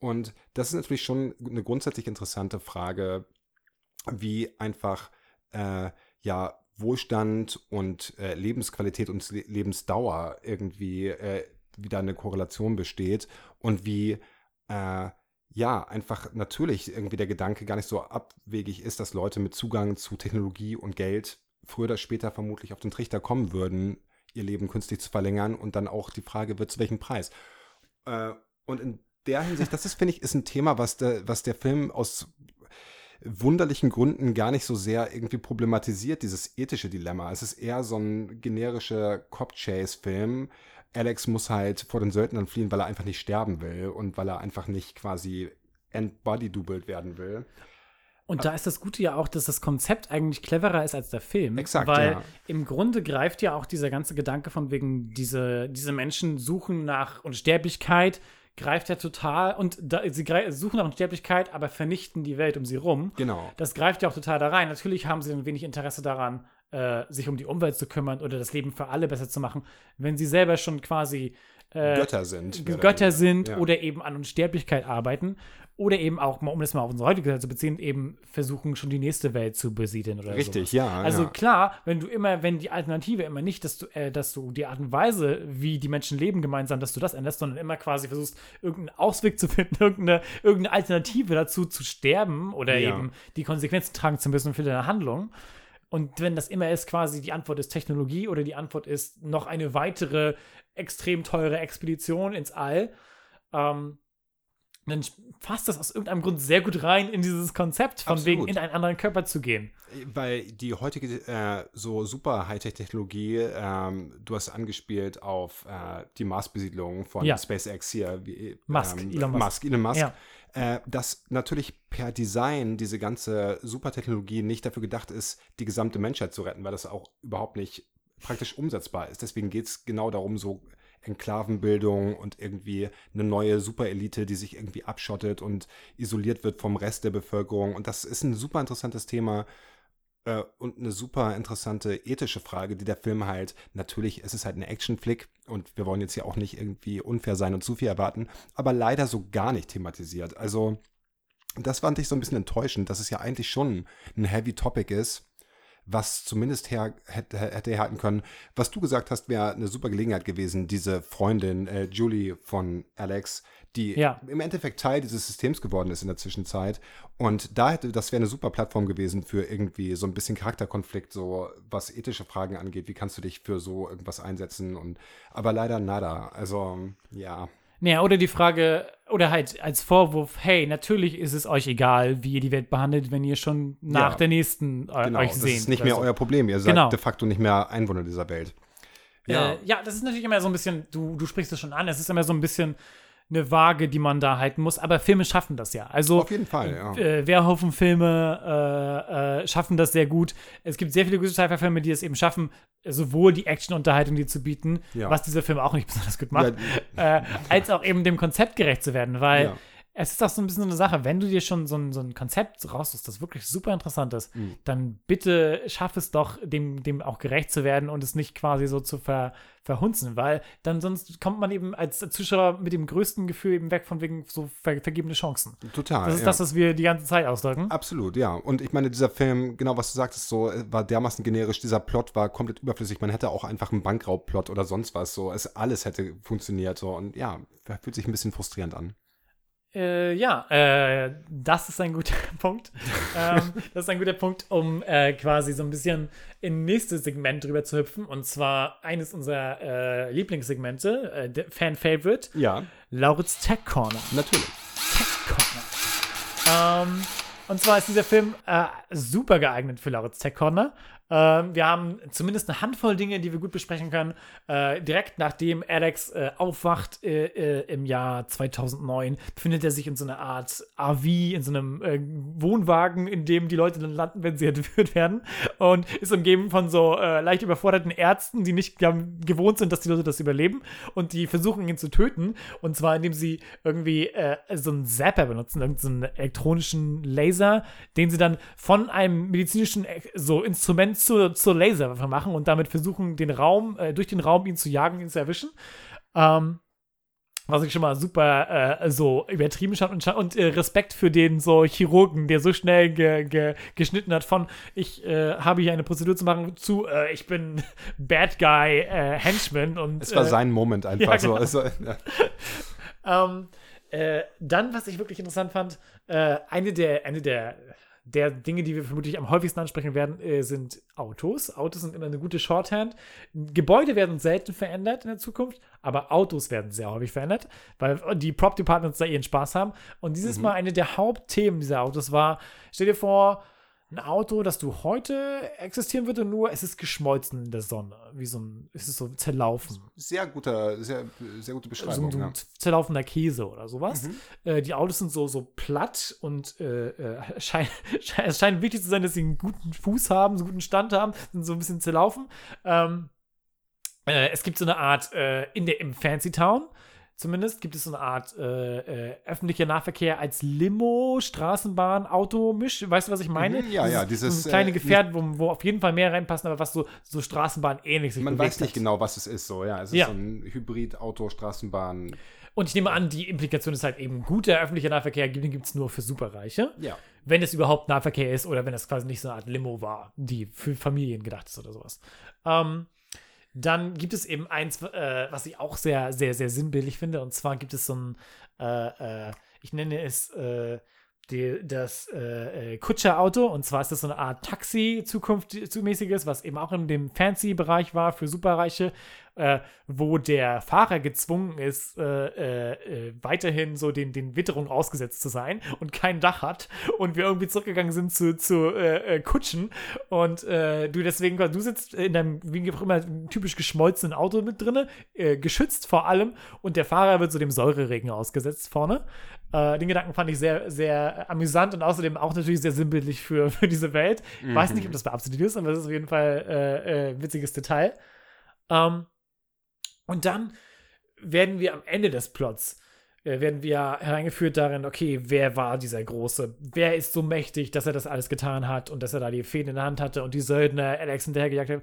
Und das ist natürlich schon eine grundsätzlich interessante Frage, wie einfach äh, ja Wohlstand und äh, Lebensqualität und Le Lebensdauer irgendwie äh, wieder eine Korrelation besteht und wie äh, ja einfach natürlich irgendwie der Gedanke gar nicht so abwegig ist, dass Leute mit Zugang zu Technologie und Geld früher oder später vermutlich auf den Trichter kommen würden, ihr Leben künstlich zu verlängern und dann auch die Frage wird, zu welchem Preis. Äh, und in der Hinsicht, das ist, finde ich, ist ein Thema, was der, was der Film aus wunderlichen Gründen gar nicht so sehr irgendwie problematisiert, dieses ethische Dilemma. Es ist eher so ein generischer Cop-Chase-Film. Alex muss halt vor den Söldnern fliehen, weil er einfach nicht sterben will und weil er einfach nicht quasi entbody-doubled werden will. Und da ist das Gute ja auch, dass das Konzept eigentlich cleverer ist als der Film. Exakt, Weil ja. im Grunde greift ja auch dieser ganze Gedanke von wegen, diese, diese Menschen suchen nach Unsterblichkeit, greift ja total und da, sie suchen nach Unsterblichkeit, aber vernichten die Welt um sie rum. Genau. Das greift ja auch total da rein. Natürlich haben sie ein wenig Interesse daran, äh, sich um die Umwelt zu kümmern oder das Leben für alle besser zu machen, wenn sie selber schon quasi äh, Götter sind. oder Götter weniger. sind Ja. oder eben an Unsterblichkeit arbeiten oder eben auch, um das mal auf unsere heutige Zeit zu beziehen, eben versuchen, schon die nächste Welt zu besiedeln oder Richtig, sowas. ja. Also ja. klar, wenn du immer, wenn die Alternative immer nicht, dass du, äh, dass du die Art und Weise, wie die Menschen leben gemeinsam, dass du das änderst, sondern immer quasi versuchst, irgendeinen Ausweg zu finden, irgendeine, irgendeine Alternative dazu zu sterben oder Ja. eben die Konsequenzen tragen zu müssen für deine Handlung. Und wenn das immer ist, quasi die Antwort ist Technologie oder die Antwort ist noch eine weitere extrem teure Expedition ins All, ähm, dann fasst das aus irgendeinem Grund sehr gut rein in dieses Konzept, von Absolut. wegen in einen anderen Körper zu gehen. Weil die heutige äh, so super Hightech-Technologie, ähm, du hast angespielt auf äh, die Mars-Besiedlung von Ja. SpaceX hier. Wie, Musk, ähm, Elon Musk. Musk. Elon Musk. Ja. Äh, dass natürlich per Design diese ganze Supertechnologie nicht dafür gedacht ist, die gesamte Menschheit zu retten, weil das auch überhaupt nicht praktisch umsetzbar ist. Deswegen geht es genau darum, so Enklavenbildung und irgendwie eine neue Superelite, die sich irgendwie abschottet und isoliert wird vom Rest der Bevölkerung. Und das ist ein super interessantes Thema äh, und eine super interessante ethische Frage, die der Film halt, natürlich, es ist halt eine Action-Flick und wir wollen jetzt hier auch nicht irgendwie unfair sein und zu viel erwarten, aber leider so gar nicht thematisiert. Also, das fand ich so ein bisschen enttäuschend, dass es ja eigentlich schon ein heavy Topic ist, was zumindest her, hätte, hätte herhalten können. Was du gesagt hast, wäre eine super Gelegenheit gewesen, diese Freundin, äh, Julie von Alex, die Ja. im Endeffekt Teil dieses Systems geworden ist in der Zwischenzeit. Und da hätte, das wäre eine super Plattform gewesen für irgendwie so ein bisschen Charakterkonflikt, so was ethische Fragen angeht. Wie kannst du dich für so irgendwas einsetzen? Und aber leider nada. Also, ja. Naja, oder die Frage, oder halt als Vorwurf, hey, natürlich ist es euch egal, wie ihr die Welt behandelt, wenn ihr schon nach Ja. der nächsten äh, Genau, euch das seht. ist nicht mehr so. euer Problem. Ihr seid Genau. de facto nicht mehr Einwohner dieser Welt. Ja. Äh, ja, das ist natürlich immer so ein bisschen, du, du sprichst es schon an, es ist immer so ein bisschen eine Waage, die man da halten muss, aber Filme schaffen das ja. Also Auf jeden Fall, ja. äh, Verhoeven-Filme äh, äh, schaffen das sehr gut. Es gibt sehr viele gute Sci-Fi-Filme, die es eben schaffen, sowohl die Action-Unterhaltung dir zu bieten, Ja. was dieser Film auch nicht besonders gut macht, äh, als auch eben dem Konzept gerecht zu werden, weil Ja. Es ist auch so ein bisschen so eine Sache, wenn du dir schon so ein, so ein Konzept raussuchst, das wirklich super interessant ist, Mhm. dann bitte schaff es doch, dem, dem auch gerecht zu werden und es nicht quasi so zu ver, verhunzen, weil dann sonst kommt man eben als Zuschauer mit dem größten Gefühl eben weg von wegen so ver, vergebene Chancen. Total. Das ist ja. das, was wir die ganze Zeit ausdrücken. Absolut, ja. Und ich meine, dieser Film, genau was du sagtest, so war dermaßen generisch. Dieser Plot war komplett überflüssig. Man hätte auch einfach einen Bankraubplot oder sonst was. So, es alles hätte funktioniert. So und ja, fühlt sich ein bisschen frustrierend an. Äh, ja, äh, das ist ein guter Punkt. ähm, das ist ein guter Punkt, um äh, quasi so ein bisschen in nächstes Segment drüber zu hüpfen. Und zwar eines unserer äh, Lieblingssegmente, äh, Fan-Favorite, Ja, Lauritz Tech Corner. natürlich. Corner. Ähm, und zwar ist dieser Film äh, super geeignet für Lauritz Tech Corner. Ähm, wir haben zumindest eine Handvoll Dinge, die wir gut besprechen können. Äh, direkt nachdem Alex äh, aufwacht äh, äh, im Jahr 2009, befindet er sich in so einer Art RV, in so einem äh, Wohnwagen, in dem die Leute dann landen, wenn sie entführt werden. Und ist umgeben von so leicht überforderten Ärzten, die nicht gewohnt sind, dass die Leute das überleben. Und die versuchen ihn zu töten. Und zwar, indem sie irgendwie so einen Zapper benutzen, irgendeinen elektronischen Laser, den sie dann von einem medizinischen äh, so Instrument zur, zur Laserwaffe machen und damit versuchen, den Raum, äh, durch den Raum ihn zu jagen, ihn zu erwischen. Ähm, was ich schon mal super äh, so übertrieben fand und, und äh, Respekt für den so Chirurgen, der so schnell ge, ge, geschnitten hat von ich äh, habe hier eine Prozedur zu machen zu äh, ich bin Bad Guy äh, Henchman und Es war sein Moment einfach ja, so. genau. Also, ja. ähm, äh, dann, was ich wirklich interessant fand, äh, eine der, eine der, der Dinge, die wir vermutlich am häufigsten ansprechen werden, äh, sind Autos. Autos sind immer eine gute Shorthand. Gebäude werden selten verändert in der Zukunft, aber Autos werden sehr häufig verändert, weil die Prop Departments da ihren Spaß haben. Und dieses Mal eine der Hauptthemen dieser Autos war, stell dir vor, ein Auto, das du heute existieren würde, nur es ist geschmolzen in der Sonne. Wie so ein, es ist so zerlaufen. Sehr guter, sehr, sehr gute so Beschreibung. ein ja. zerlaufender Käse oder sowas. Mhm. Äh, die Autos sind so, so platt und äh, äh, schein, schein, es scheint wichtig zu sein, dass sie einen guten Fuß haben, so einen guten Stand haben, sind so ein bisschen zerlaufen. Ähm, äh, es gibt so eine Art äh, in der, im Fancy Town zumindest gibt es so eine Art äh, äh, öffentlicher Nahverkehr als Limo, Straßenbahn, Auto, Misch. Weißt du, was ich meine? Mhm, ja, ja, dieses, so kleine äh, Gefährt, wo, wo auf jeden Fall mehr reinpassen, aber was so, so Straßenbahn ähnlich sich Man weiß nicht hat. genau, was es ist, so, ja. Es ist Ja. so ein Hybrid-Auto, Straßenbahn. Und ich nehme an, die Implikation ist halt eben, guter öffentlicher Nahverkehr gibt es nur für Superreiche. Ja. Wenn es überhaupt Nahverkehr ist oder wenn es quasi nicht so eine Art Limo war, die für Familien gedacht ist oder sowas. Ähm, dann gibt es eben eins, äh, was ich auch sehr, sehr, sehr sinnbildlich finde. Und zwar gibt es so ein, äh, äh, ich nenne es äh, die, das äh, äh, Kutscherauto. Und zwar ist das so eine Art Taxi zukunftsmäßiges, was eben auch in dem Fancy-Bereich war für Superreiche, äh, wo der Fahrer gezwungen ist, äh, äh, äh, weiterhin so den, den Witterungen ausgesetzt zu sein und kein Dach hat. Und wir irgendwie zurückgegangen sind zu, zu äh, äh, Kutschen. Und du deswegen, du sitzt in deinem, wie auch immer, typisch geschmolzenen Auto mit drinne, äh, geschützt vor allem. Und der Fahrer wird so dem Säureregen ausgesetzt vorne. Den Gedanken fand ich sehr, sehr amüsant und außerdem auch natürlich sehr sinnbildlich für, für diese Welt. Ich weiß nicht, ob das beabsichtigt ist, aber das ist auf jeden Fall äh, witziges Detail. Ähm, und dann werden wir am Ende des Plots äh, werden wir hereingeführt darin, okay, wer war dieser Große? Wer ist so mächtig, dass er das alles getan hat und dass er da die Fäden in der Hand hatte und die Söldner Alex hinterhergejagt haben?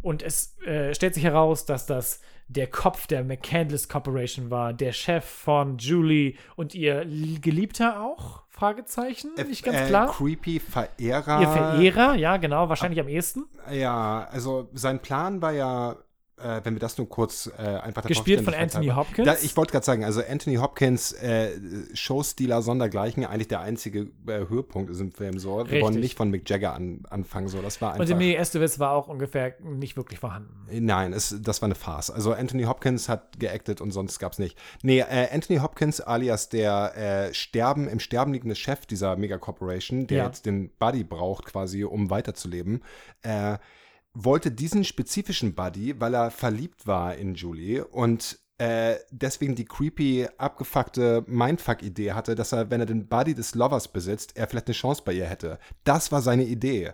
Und es äh, stellt sich heraus, dass das der Kopf der McCandless Corporation war, der Chef von Julie und ihr Geliebter auch? Fragezeichen? Nicht ganz äh, klar. Creepy Verehrer. Ihr Verehrer, ja, genau, wahrscheinlich am ehesten. Ja, also sein Plan war ja, äh, wenn wir das nur kurz äh, einfach Gespielt von Anthony halber- Hopkins. Da, ich wollte gerade sagen, also Anthony Hopkins, äh, Showstealer sondergleichen, eigentlich der einzige äh, Höhepunkt ist im Film so. Wir Richtig. wollen nicht von Mick Jagger an, anfangen, so. Das war einfach. Und Emilio Estevez war auch ungefähr nicht wirklich vorhanden. Nein, es, das war eine Farce. Also Anthony Hopkins hat geactet und sonst gab es nicht. Nee, äh, Anthony Hopkins alias der äh, Sterben, im Sterben liegende Chef dieser Mega-Corporation, der Ja. jetzt den Buddy braucht quasi, um weiterzuleben, äh, wollte diesen spezifischen Buddy, weil er verliebt war in Julie und äh, deswegen die creepy, abgefuckte Mindfuck-Idee hatte, dass er, wenn er den Buddy des Lovers besitzt, er vielleicht eine Chance bei ihr hätte. Das war seine Idee.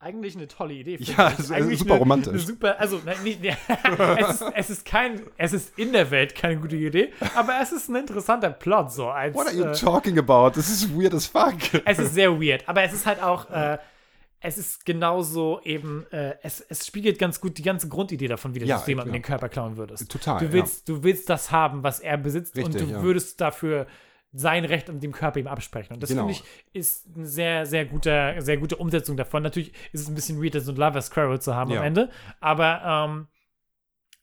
Eigentlich eine tolle Idee. Ja, ich. es ist Eigentlich super eine, romantisch. Eine super, also nein, nicht, es, ist, es ist kein, es ist in der Welt keine gute Idee, aber es ist ein interessanter Plot so. Als, What are you äh, talking about? Das ist weird as fuck. es ist sehr weird, aber es ist halt auch, äh, es ist genauso eben, äh, es, es spiegelt ganz gut die ganze Grundidee davon wieder, Ja, dass du jemandem den Körper klauen würdest. Total, Du willst, du willst das haben, was er besitzt und Richtig, du ja. würdest dafür sein Recht an dem Körper ihm absprechen. Und das Genau. finde ich ist eine sehr, sehr gute, sehr gute Umsetzung davon. Natürlich ist es ein bisschen weird, so ein Lover Squirrel zu haben Ja. am Ende, aber ähm,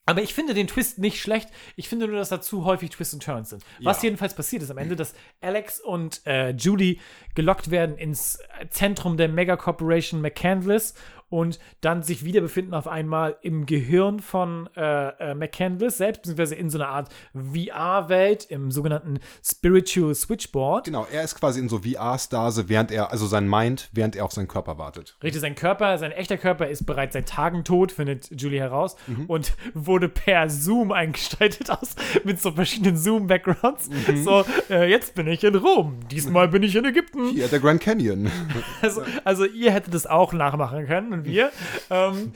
aber ich finde den Twist nicht schlecht. Ich finde nur, dass da zu häufig Twists und Turns sind. Was Ja. jedenfalls passiert ist am Ende, dass Alex und äh, Judy gelockt werden ins Zentrum der Mega Corporation McCandless und dann sich wieder befinden auf einmal im Gehirn von äh, äh, McCandless selbst, beziehungsweise in so einer Art VR-Welt im sogenannten Spiritual Switchboard. Genau, er ist quasi in so VR-Stase, während er, also sein Mind, während er auf seinen Körper wartet. Richtig, sein Körper, sein echter Körper ist bereits seit Tagen tot, findet Julie heraus und wurde per Zoom eingestaltet aus mit so verschiedenen Zoom-Backgrounds. So, äh, jetzt bin ich in Rom, diesmal bin ich in Ägypten. Hier, der Grand Canyon. Also, also ihr hättet es auch nachmachen können und wir. ähm,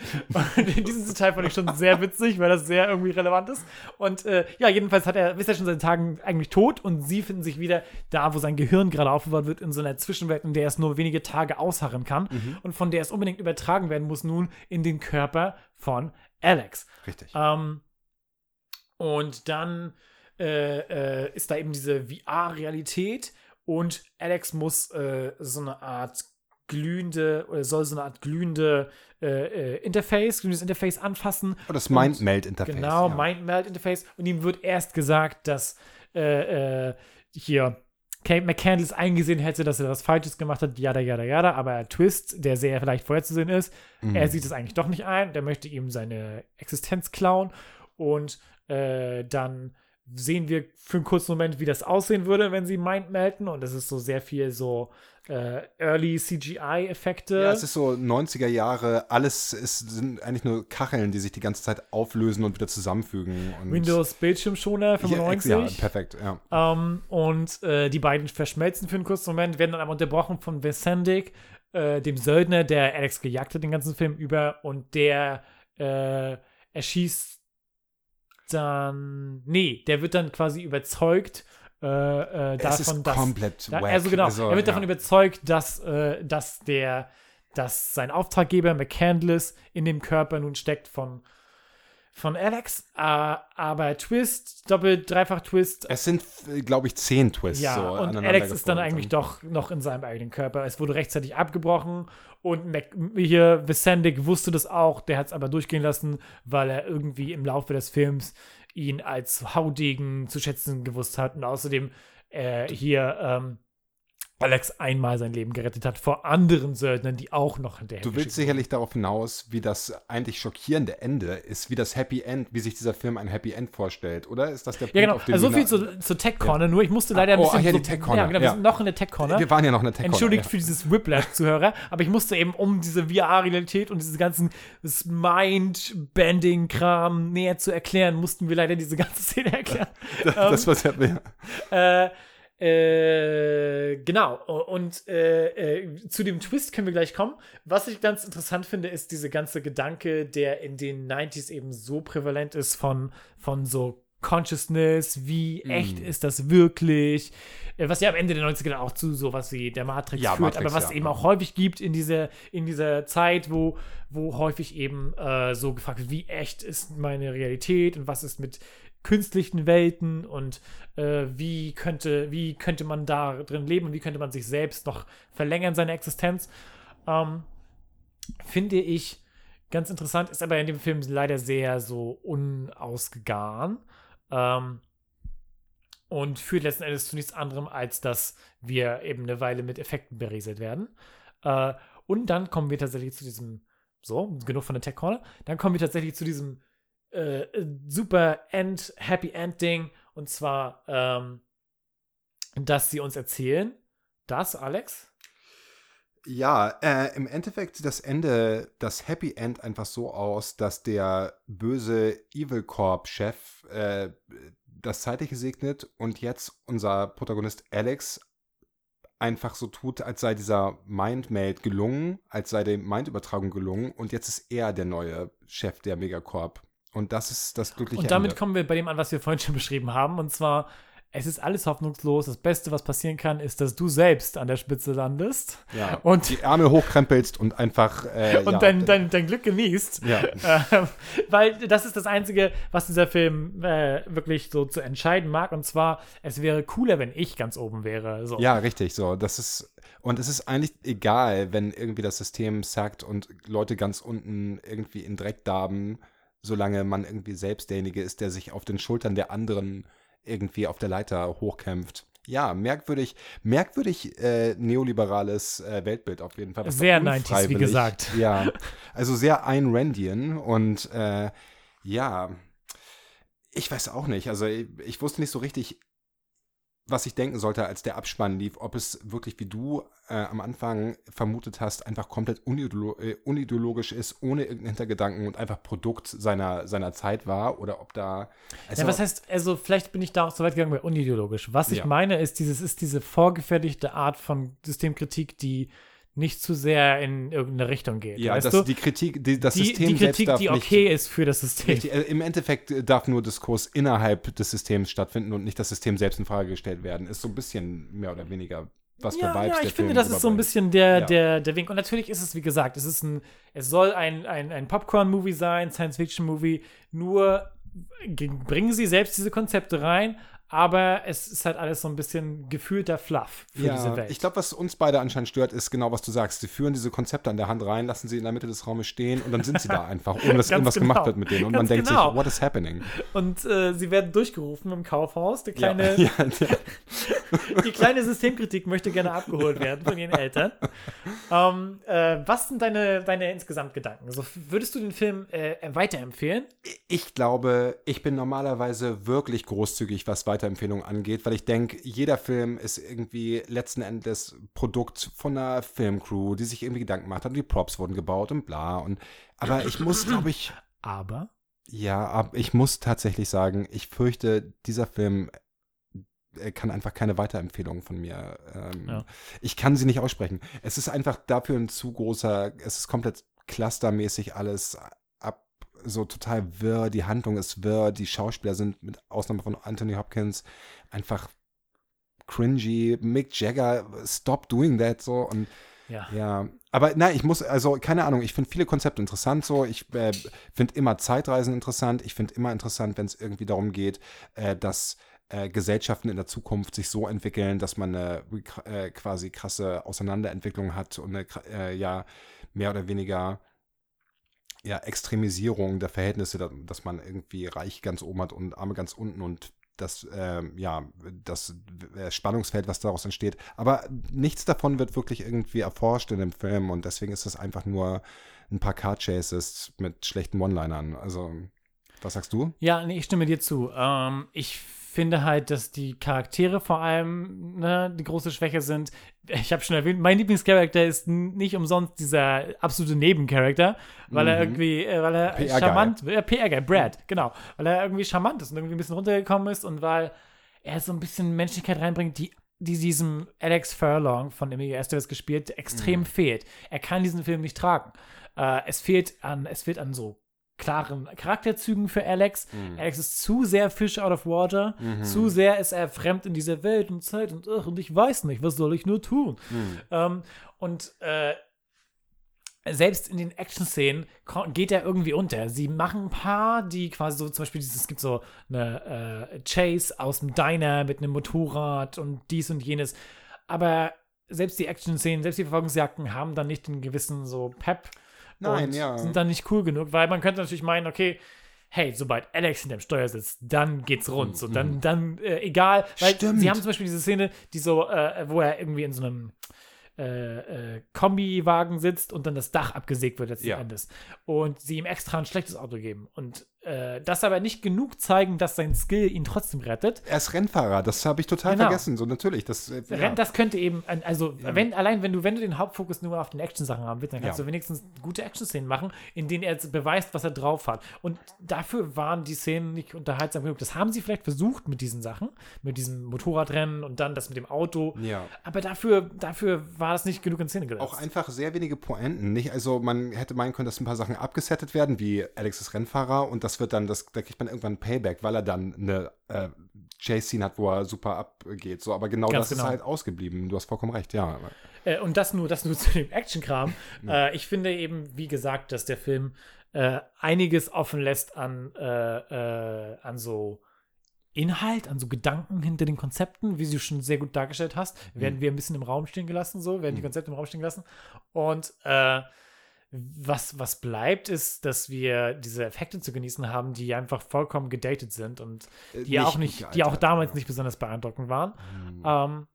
und diesen Detail fand ich schon sehr witzig, weil das sehr irgendwie relevant ist. Und äh, ja, jedenfalls hat er, ist er schon seit Tagen eigentlich tot und sie finden sich wieder da, wo sein Gehirn gerade aufbewahrt wird, in so einer Zwischenwelt, in der es nur wenige Tage ausharren kann und von der es unbedingt übertragen werden muss nun in den Körper von Alex. Richtig. Ähm, und dann äh, äh, ist da eben diese VR-Realität und Alex muss äh, so eine Art glühende oder soll so eine Art glühende äh, äh, Interface, glühendes Interface anfassen. Oh, das Mind-Meld-Interface. Genau, ja. Mind-Melt-Interface. Und ihm wird erst gesagt, dass äh, äh, hier Kate McCandless eingesehen hätte, dass er was Falsches gemacht hat, jada, jada, jada. Aber Twist, der sehr vielleicht vorherzusehen ist, Mhm. er sieht es eigentlich doch nicht ein. Der möchte ihm seine Existenz klauen. Und äh, dann sehen wir für einen kurzen Moment, wie das aussehen würde, wenn sie Mind melden. Und das ist so sehr viel so äh, Early CGI-Effekte. Ja, es ist so 90er Jahre, alles ist, sind eigentlich nur Kacheln, die sich die ganze Zeit auflösen und wieder zusammenfügen. Und Windows Bildschirmschoner 95. Ja, perfekt, ja. Ähm, und äh, die beiden verschmelzen für einen kurzen Moment, werden dann aber unterbrochen von Vesendik, äh, dem Söldner, der Alex gejagt hat den ganzen Film über und der äh, erschießt dann, nee, der wird dann quasi überzeugt äh, äh, Es ist davon, dass. komplett Da, also genau, Also, er wird davon ja. überzeugt, dass, äh, dass der, dass sein Auftraggeber McCandless in dem Körper nun steckt von, von Alex. Äh, aber Twist, Doppelt, Dreifach Twist. Es sind, glaube ich, zehn Twists. Ja, so und Alex ist dann eigentlich doch noch in seinem eigenen Körper. Es wurde rechtzeitig abgebrochen und Mac hier Visendik wusste das auch. Der hat es aber durchgehen lassen, weil er irgendwie im Laufe des Films ihn als Haudegen zu schätzen gewusst hat und außerdem äh, hier ähm, Alex einmal sein Leben gerettet hat vor anderen Söldnern, die auch noch hinterher Du willst sicherlich darauf hinaus, wie das eigentlich schockierende Ende ist, wie das Happy End, wie sich dieser Film ein Happy End vorstellt, oder? Ist das der Punkt, Ja, genau. auf den Also so viel zu, zu Tech Corner, nur ich musste leider ein oh, bisschen. ach ja, die Tech Corner, Ja, genau, wir ja. sind noch in der Tech Corner. Wir waren ja noch in der Tech Entschuldigt Corner, für dieses Whiplash-Zuhörer, aber ich musste eben, um diese VR-Realität und diese ganzen das Mind-Bending-Kram näher zu erklären, mussten wir leider diese ganze Szene erklären. ja. Das was ja, äh, äh, genau. Und äh, äh, zu dem Twist können wir gleich kommen. Was ich ganz interessant finde, ist diese ganze Gedanke, der in den 90s eben so prävalent ist von, von so Consciousness, wie Mhm. echt ist das wirklich? Äh, Was ja am Ende der 90er dann auch zu sowas wie der Matrix Ja, führt, Matrix, aber was ja. eben auch häufig gibt in dieser, in dieser Zeit, wo, wo häufig eben äh, so gefragt wird, wie echt ist meine Realität und was ist mit künstlichen Welten und äh, wie könnte, wie könnte man da drin leben und wie könnte man sich selbst noch verlängern, seine Existenz. Ähm, finde ich ganz interessant, ist aber in dem Film leider sehr so unausgegoren. Ähm, und führt letzten Endes zu nichts anderem, als dass wir eben eine Weile mit Effekten berieselt werden. Äh, und dann kommen wir tatsächlich zu diesem, so, genug von der Tech Corner, dann kommen wir tatsächlich zu diesem äh, super End, Happy End-Ding. Und zwar, ähm, dass sie uns erzählen, dass, Alex, Ja, äh, im Endeffekt sieht das Ende, das Happy End einfach so aus, dass der böse Evil Corp-Chef äh, das Zeitliche segnet und jetzt unser Protagonist Alex einfach so tut, als sei dieser Mindmeld gelungen, als sei die Mindübertragung gelungen und jetzt ist er der neue Chef der Megacorp. Und das ist das glückliche Und damit Ende. kommen wir bei dem an, was wir vorhin schon beschrieben haben. Und zwar, es ist alles hoffnungslos. Das Beste, was passieren kann, ist, dass du selbst an der Spitze landest ja, und- die Ärmel hochkrempelst und einfach äh, und ja, dein, dein, dein Glück genießt. ja. Ähm, weil das ist das Einzige, was dieser Film äh, wirklich so zu entscheiden mag. Und zwar, es wäre cooler, wenn ich ganz oben wäre. So. Ja, richtig, so. Das ist, und es ist eigentlich egal, wenn irgendwie das System sagt und Leute ganz unten irgendwie in Dreck darben, solange man irgendwie selbst derjenige ist, der sich auf den Schultern der anderen irgendwie auf der Leiter hochkämpft. Ja, merkwürdig, merkwürdig äh, neoliberales äh, Weltbild auf jeden Fall. Sehr da 90s, wie gesagt. Ja, also sehr Ayn Randian und äh, ja, ich weiß auch nicht. Also ich, ich wusste nicht so richtig, was ich denken sollte, als der Abspann lief, ob es wirklich, wie du äh, am Anfang vermutet hast, einfach komplett unideolo äh, unideologisch ist, ohne irgendeinen Hintergedanken und einfach Produkt seiner, seiner Zeit war oder ob da. Also, Ja, was heißt, also vielleicht bin ich da auch so weit gegangen bei unideologisch. Was ich Ja. meine, ist, dieses ist diese vorgefertigte Art von Systemkritik, die nicht zu sehr in irgendeine Richtung geht. ja, weißt das, du? die Kritik, die, das die, System die selbst Kritik, darf die nicht, okay ist für das System. Richtig, äh, Im Endeffekt äh, darf nur Diskurs innerhalb des Systems stattfinden und nicht das System selbst in Frage gestellt werden. Ist so ein bisschen mehr oder weniger, was für Ja, Vibes ja, ich finde, Film das ist so ein bisschen der, Ja. der, der Wink. Und natürlich ist es, wie gesagt, es ist ein, es soll ein, ein, ein Popcorn-Movie sein, Science-Fiction-Movie, nur g- bringen sie selbst diese Konzepte rein, aber es ist halt alles so ein bisschen gefühlter Fluff für ja, diese Welt. Ich glaube, was uns beide anscheinend stört, ist genau, was du sagst. Sie führen diese Konzepte an der Hand rein, lassen sie in der Mitte des Raumes stehen und dann sind sie da einfach, ohne dass irgendwas genau. gemacht wird mit denen. Und man Ganz denkt genau. sich, what is happening? Und äh, sie werden durchgerufen im Kaufhaus. Die kleine, ja, ja, die kleine Systemkritik möchte gerne abgeholt werden von ihren Eltern. Ähm, äh, was sind deine, deine insgesamt Gedanken? Also, würdest du den Film äh, weiterempfehlen? Ich glaube, ich bin normalerweise wirklich großzügig, was Weiterempfehlungen angeht, weil ich denke, jeder Film ist irgendwie letzten Endes Produkt von einer Filmcrew, die sich irgendwie Gedanken gemacht hat und die Props wurden gebaut und bla. Und, aber ich muss, glaube ich, Aber ja, aber ich muss tatsächlich sagen, ich fürchte, dieser Film äh, kann einfach keine Weiterempfehlung von mir. Ähm, Ja. Ich kann sie nicht aussprechen. Es ist einfach dafür ein zu großer, es ist komplett clustermäßig alles so total wirr, die Handlung ist wirr, die Schauspieler sind mit Ausnahme von Anthony Hopkins einfach cringy. Mick Jagger, stop doing that so und Ja. ja, aber nein, ich muss, also keine Ahnung, ich finde viele Konzepte interessant so. Ich äh, finde immer Zeitreisen interessant. Ich finde immer interessant, wenn es irgendwie darum geht, äh, dass äh, Gesellschaften in der Zukunft sich so entwickeln, dass man eine äh, quasi krasse Auseinanderentwicklung hat und eine, äh, ja, mehr oder weniger ja, Extremisierung der Verhältnisse, da- dass man irgendwie Reich ganz oben hat und Arme ganz unten und das, ähm, ja, das äh, Spannungsfeld, was daraus entsteht. Aber nichts davon wird wirklich irgendwie erforscht in dem Film und deswegen ist es einfach nur ein paar Car Chases mit schlechten One-Linern. Also, was sagst du? Ja, nee, ich stimme dir zu. Ähm, ich finde halt, dass die Charaktere vor allem ne, die große Schwäche sind. Ich habe schon erwähnt, mein Lieblingscharakter ist nicht umsonst dieser absolute Nebencharakter, weil er Mhm. irgendwie, äh, weil er PR-Guy. charmant, äh, PR-Guy, Brad, genau, weil er irgendwie charmant ist und irgendwie ein bisschen runtergekommen ist und weil er so ein bisschen Menschlichkeit reinbringt, die die diesem Alex Furlong von Emilio Estevez gespielt extrem fehlt. Er kann diesen Film nicht tragen. Äh, es fehlt an, es fehlt an so klaren Charakterzügen für Alex. Alex ist zu sehr Fish out of water. Zu sehr ist er fremd in dieser Welt und Zeit und, und ich weiß nicht, was soll ich nur tun? Ähm, und äh, selbst in den Action-Szenen geht er irgendwie unter. Sie machen ein paar, die quasi so, zum Beispiel, dieses, es gibt so eine äh, Chase aus dem Diner mit einem Motorrad und dies und jenes. Aber selbst die Action-Szenen, selbst die Verfolgungsjagden haben dann nicht den gewissen so Pep Nein, ja. sind dann nicht cool genug, weil man könnte natürlich meinen, okay, hey, sobald Alex hinterm Steuer sitzt, dann geht's rund. So, dann, dann, äh, egal. Weil. Stimmt. sie haben zum Beispiel diese Szene, die so, äh, wo er irgendwie in so einem äh, äh, Kombiwagen sitzt und dann das Dach abgesägt wird letzten Ja. Endes. Und sie ihm extra ein schlechtes Auto geben. Und äh, das aber nicht genug zeigen, dass sein Skill ihn trotzdem rettet. Er ist Rennfahrer, das habe ich total Genau. vergessen. So, natürlich. Das, äh, ja. Das könnte eben, also wenn, allein wenn du, wenn du den Hauptfokus nur auf den Action-Sachen haben willst, dann kannst Ja. du wenigstens gute Action-Szenen machen, in denen er beweist, was er drauf hat. Und dafür waren die Szenen nicht unterhaltsam genug. Das haben sie vielleicht versucht mit diesen Sachen, mit diesem Motorradrennen und dann das mit dem Auto. Ja. Aber dafür, dafür war das nicht genug in Szene gesetzt. Auch einfach sehr wenige Pointen. Nicht, also man hätte meinen können, dass ein paar Sachen abgesettet werden, wie Alex ist Rennfahrer und das wird dann, das, da kriegt man irgendwann ein Payback, weil er dann eine äh, Chase-Scene hat, wo er super abgeht. So, aber genau Ganz das genau. ist halt ausgeblieben. Du hast vollkommen recht, ja. Äh, und das nur, das nur zu dem Action-Kram. Äh, ich finde eben, wie gesagt, dass der Film äh, einiges offen lässt an, äh, äh, an so Inhalt, an so Gedanken hinter den Konzepten, wie du schon sehr gut dargestellt hast, werden wir ein bisschen im Raum stehen gelassen, so, werden die Konzepte im Raum stehen gelassen. Und äh, was, was bleibt, ist, dass wir diese Effekte zu genießen haben, die einfach vollkommen gedatet sind und Äh, die auch nicht nicht, die auch gealtert, damals ja. nicht besonders beeindruckend waren. Mhm. Ähm,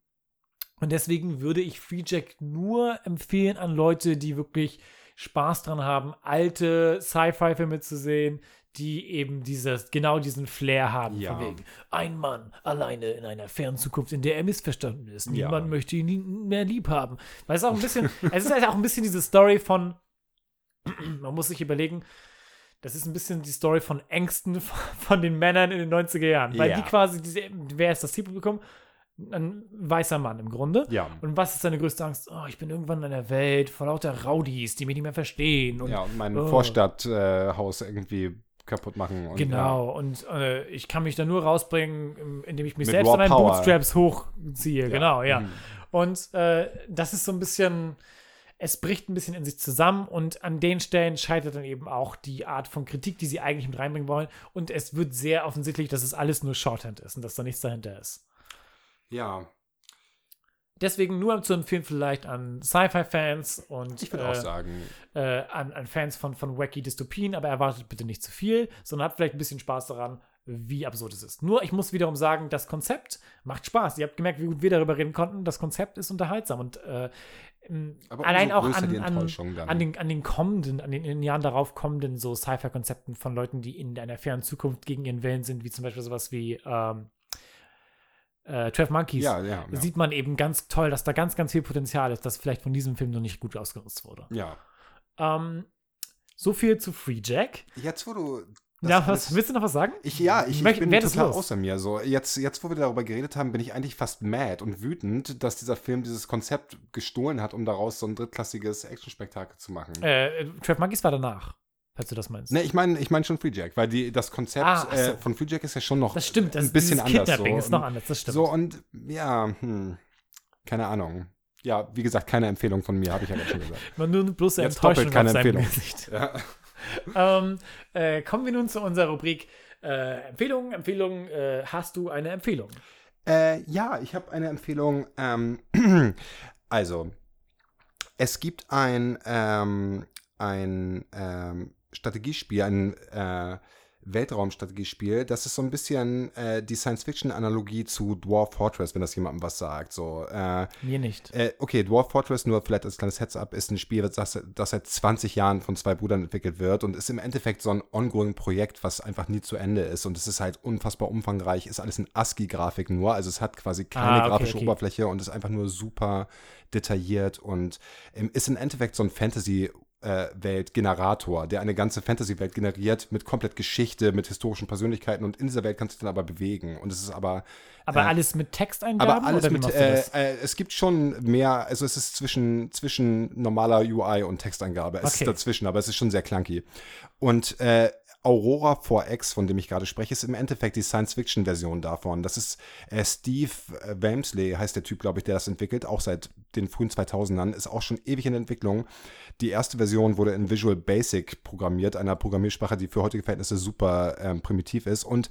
und deswegen würde ich Free Jack nur empfehlen an Leute, die wirklich Spaß dran haben, alte Sci-Fi-Filme zu sehen, die eben dieses, genau diesen Flair haben. Ja. Von wegen, ein Mann alleine in einer fernen Zukunft, in der er missverstanden ist. Ja. Niemand möchte ihn mehr lieb haben. Weil es auch ein bisschen, es ist halt auch ein bisschen diese Story von, man muss sich überlegen, das ist ein bisschen die Story von Ängsten von den Männern in den 90er Jahren. Weil Ja. die quasi, diese, wer ist das Zielpublikum? Ein weißer Mann im Grunde. Ja. Und was ist seine größte Angst? Oh, ich bin irgendwann in einer Welt vor lauter Rowdies, die mich nicht mehr verstehen. Und, ja, und mein oh. Vorstadthaus irgendwie kaputt machen. Und, Genau, und äh, ich kann mich da nur rausbringen, im- indem ich mich Mit selbst Raw an meinen. Bootstraps hochziehe. Genau, ja. Mhm. Und äh, das ist so ein bisschen, es bricht ein bisschen in sich zusammen und an den Stellen scheitert dann eben auch die Art von Kritik, die sie eigentlich mit reinbringen wollen. Und es wird sehr offensichtlich, dass es alles nur Shorthand ist und dass da nichts dahinter ist. Ja, Deswegen nur zu empfehlen vielleicht an Sci-Fi-Fans und ich würde äh, auch sagen, äh, an, an Fans von, von wacky Dystopien, aber erwartet bitte nicht zu viel, sondern habt vielleicht ein bisschen Spaß daran, wie absurd es ist. Nur, ich muss wiederum sagen, das Konzept macht Spaß. Ihr habt gemerkt, wie gut wir darüber reden konnten. Das Konzept ist unterhaltsam und äh, Aber allein auch an, an, an, den, an den kommenden, an den in den Jahren darauf kommenden so Sci-Fi-Konzepten von Leuten, die in einer fernen Zukunft gegen ihren Willen sind, wie zum Beispiel sowas wie ähm, äh, 12 Monkeys ja, ja, ja. sieht man eben ganz toll, dass da ganz, ganz viel Potenzial ist, das vielleicht von diesem Film noch nicht gut ausgenutzt wurde. ja. Ähm, so viel zu Free Jack. Jetzt, wo du. Ja, was, willst du noch was sagen? Ich, ja, ich, ich bin total außer mir. So, jetzt, jetzt, wo wir darüber geredet haben, bin ich eigentlich fast mad und wütend, dass dieser Film dieses Konzept gestohlen hat, um daraus so ein drittklassiges Actionspektakel zu machen. Äh, 12 Monkeys war danach. falls du das meinst. Ne, ich meine ich mein schon Free Jack, weil die, das Konzept Ah, ach so. äh, von Free Jack ist ja schon noch Das stimmt, das ein bisschen anders. Kidnapping so. ist noch Und- anders, das stimmt. So und ja, hm, keine Ahnung. Ja, wie gesagt, keine Empfehlung von mir, habe ich ja gerade schon gesagt. Man nur bloß Jetzt Enttäuschung doppelt keine auf Empfehlung. Gesicht. Ja. ähm, äh, kommen wir nun zu unserer Rubrik äh, Empfehlungen. Empfehlungen, äh, hast du eine Empfehlung? Äh, ja, ich habe eine Empfehlung. Ähm, also, es gibt ein, ähm, ein ähm, Strategiespiel, ein äh, Weltraumstrategiespiel. Das ist so ein bisschen äh, die Science-Fiction-Analogie zu Dwarf Fortress, wenn das jemandem was sagt. So, äh, Mir nicht. äh, okay, Dwarf Fortress, nur vielleicht als kleines Heads-up, ist ein Spiel, das, das seit 20 Jahren von zwei Brüdern entwickelt wird und ist im Endeffekt so ein ongoing-Projekt, was einfach nie zu Ende ist. Und es ist halt unfassbar umfangreich, ist alles in ASCII-Grafik nur, also es hat quasi keine Ah, okay, grafische okay. Oberfläche und ist einfach nur super detailliert und ähm, ist im Endeffekt so ein Fantasy- Weltgenerator, der eine ganze Fantasy-Welt generiert mit komplett Geschichte, mit historischen Persönlichkeiten und in dieser Welt kannst du dich dann aber bewegen. Und es ist aber Aber äh, alles mit Texteingaben? aber alles mit, äh, äh, es gibt schon mehr, also es ist zwischen, zwischen normaler UI und Texteingabe. Es Okay. ist dazwischen, aber es ist schon sehr clunky. Und äh, Aurora 4X, von dem ich gerade spreche, ist im Endeffekt die Science-Fiction-Version davon. Das ist äh, Steve äh, Wamsley, heißt der Typ, glaube ich, der das entwickelt, auch seit den frühen 2000ern, ist auch schon ewig in Entwicklung. Die erste Version wurde in Visual Basic programmiert, einer Programmiersprache, die für heutige Verhältnisse super ähm, primitiv ist. Und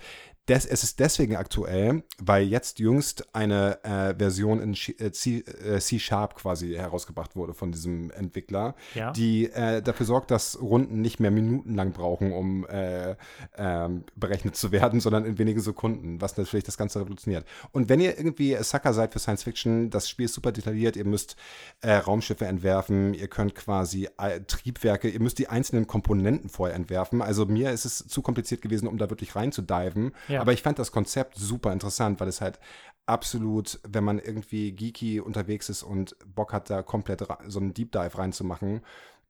des, es ist deswegen aktuell, weil jetzt jüngst eine äh, Version in Sch- äh, C, äh, C-Sharp quasi herausgebracht wurde von diesem Entwickler, Ja. die äh, dafür sorgt, dass Runden nicht mehr minutenlang brauchen, um äh, ähm, berechnet zu werden, sondern in wenigen Sekunden, was natürlich das Ganze revolutioniert. Und wenn ihr irgendwie Sucker seid für Science Fiction, das Spiel ist super detailliert, ihr müsst äh, Raumschiffe entwerfen, ihr könnt quasi Triebwerke, ihr müsst die einzelnen Komponenten vorher entwerfen. Also mir ist es zu kompliziert gewesen, um da wirklich reinzudiven. Ja. Aber ich fand das Konzept super interessant, weil es halt absolut, wenn man irgendwie geeky unterwegs ist und Bock hat, da komplett so einen Deep Dive reinzumachen,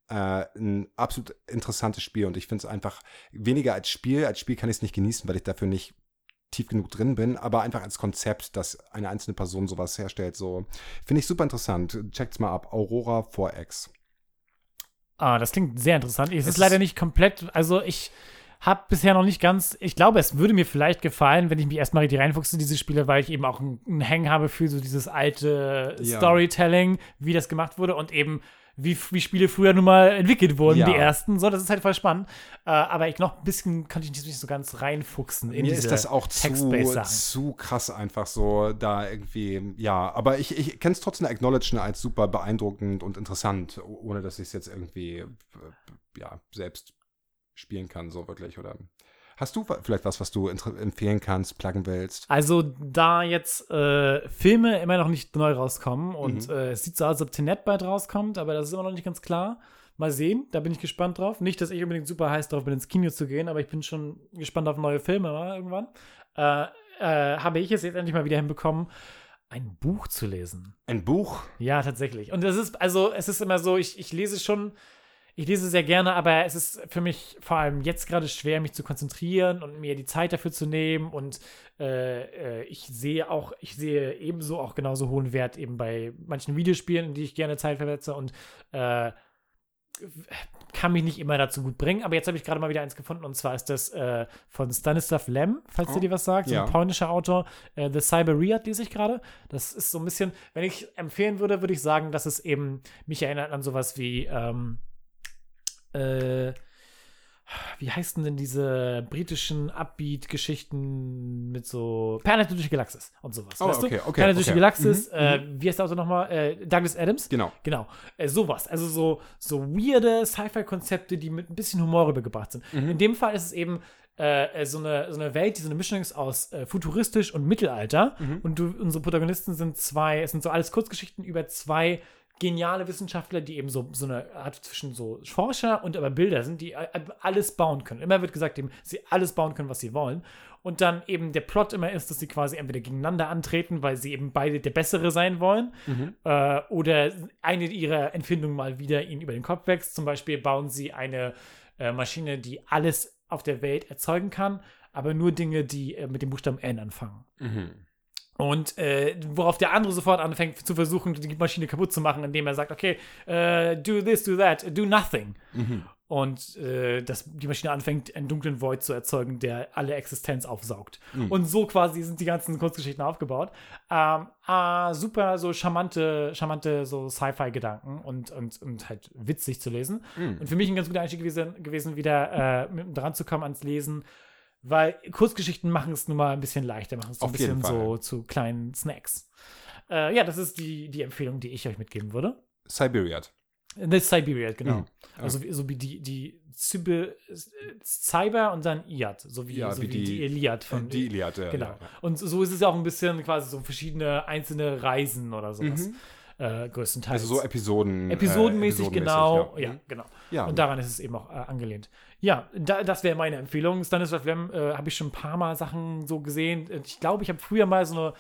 äh, ein absolut interessantes Spiel. Und ich finde es einfach weniger als Spiel. Als Spiel kann ich es nicht genießen, weil ich dafür nicht tief genug drin bin, aber einfach als Konzept, dass eine einzelne Person sowas herstellt, so finde ich super interessant. Checkt's mal ab. Aurora 4X. Ah, das klingt sehr interessant. Es Es ist- leider nicht komplett, also ich habe bisher noch nicht ganz, ich glaube, es würde mir vielleicht gefallen, wenn ich mich erstmal richtig reinfuchse in diese Spiele, weil ich eben auch einen, Hang habe für so dieses alte Ja. Storytelling, wie das gemacht wurde und eben wie, wie Spiele früher nun mal entwickelt wurden, Ja. die ersten. So, das ist halt voll spannend. Äh, aber ich noch ein bisschen konnte ich nicht so ganz reinfuchsen in Mir ist das auch zu, zu krass einfach so, da irgendwie, ja, aber ich, ich kann es trotzdem acknowledgen als super beeindruckend und interessant, ohne dass ich es jetzt irgendwie, äh, ja, selbst spielen kann, so wirklich, oder? Hast du vielleicht was, was du empfehlen kannst, pluggen willst? Also, da jetzt äh, Filme immer noch nicht neu rauskommen und Mhm. äh, es sieht so aus, als ob Tenet bald rauskommt, aber das ist immer noch nicht ganz klar. Mal sehen, da bin ich gespannt drauf. Nicht, dass ich unbedingt super heiß drauf bin, ins Kino zu gehen, aber ich bin schon gespannt auf neue Filme mal irgendwann. Äh, äh, habe ich es jetzt endlich mal wieder hinbekommen, ein Buch zu lesen. Ein Buch? Ja, tatsächlich. Und es ist, also, es ist immer so, ich, ich lese schon, ich lese sehr gerne, aber es ist für mich vor allem jetzt gerade schwer, mich zu konzentrieren und mir die Zeit dafür zu nehmen. Und äh, äh, ich sehe auch, ich sehe ebenso auch genauso hohen Wert eben bei manchen Videospielen, in die ich gerne Zeit versetze und äh, kann mich nicht immer dazu gut bringen, aber jetzt habe ich gerade mal wieder eins gefunden und zwar ist das äh, von Stanislav Lem, falls Oh, dir was sagt, ja. ein polnischer Autor. Äh, The Cyberiad lese ich gerade. Das ist so ein bisschen, wenn ich empfehlen würde, würde ich sagen, dass es eben mich erinnert an sowas wie, ähm, äh, wie heißen denn diese britischen Upbeat-Geschichten mit so Planet durch die Galaxis und sowas. Oh, weißt okay, du? okay, Planet durch die. Galaxis, Mhm, äh, wie heißt der Autor nochmal? Äh, Douglas Adams. Genau. Genau, äh, sowas. Also so, so weirde Sci-Fi-Konzepte, die mit ein bisschen Humor rübergebracht sind. Mhm. In dem Fall ist es eben äh, so, eine, so eine Welt, die so eine Mischung ist aus äh, futuristisch und Mittelalter. Mhm. Und du, unsere Protagonisten sind zwei, es sind so alles Kurzgeschichten über zwei geniale Wissenschaftler, die eben so, so eine Art zwischen so Forscher und aber Bilder sind, die äh, alles bauen können. Immer wird gesagt, eben, sie alles bauen können, was sie wollen. Und dann eben der Plot immer ist, dass sie quasi entweder gegeneinander antreten, weil sie eben beide der Bessere sein wollen, äh, oder eine ihrer Empfindungen mal wieder ihnen über den Kopf wächst. Zum Beispiel bauen sie eine äh, Maschine, die alles auf der Welt erzeugen kann, aber nur Dinge, die äh, mit dem Buchstaben N anfangen. Mhm. Und äh, worauf der andere sofort anfängt zu versuchen, die Maschine kaputt zu machen, indem er sagt, okay, äh, do this, do that, do nothing. Mhm. und äh, dass die Maschine anfängt, einen dunklen Void zu erzeugen, der alle Existenz aufsaugt. Und so quasi sind die ganzen Kurzgeschichten aufgebaut. Ähm, ah, super, so charmante, charmante so Sci-Fi-Gedanken und, und, und halt witzig zu lesen. Und für mich ein ganz guter Einstieg gewesen, gewesen wieder äh, dran zu kommen ans Lesen. Weil Kurzgeschichten machen es nun mal ein bisschen leichter, machen es so ein bisschen so zu kleinen Snacks. Äh, ja, das ist die, die Empfehlung, die ich euch mitgeben würde. Siberiat. Das Siberia, genau. Mhm. Also wie- so wie die, die Cyber, Cyber und dann Iad, so wie, Ja, so wie die, die- Iliad von Die Iliad, ja, Genau. ja, ja. Und so ist es ja auch ein bisschen quasi so verschiedene einzelne Reisen oder sowas. Äh, größtenteils. Also so Episoden. äh, Episodenmäßig, genau. ja. Ja, genau. Ja. Und daran ist es eben auch äh, angelehnt. Ja, da, das wäre meine Empfehlung. Stanislav Lem äh, habe ich schon ein paar Mal Sachen so gesehen. Ich glaube, ich habe früher mal so eine.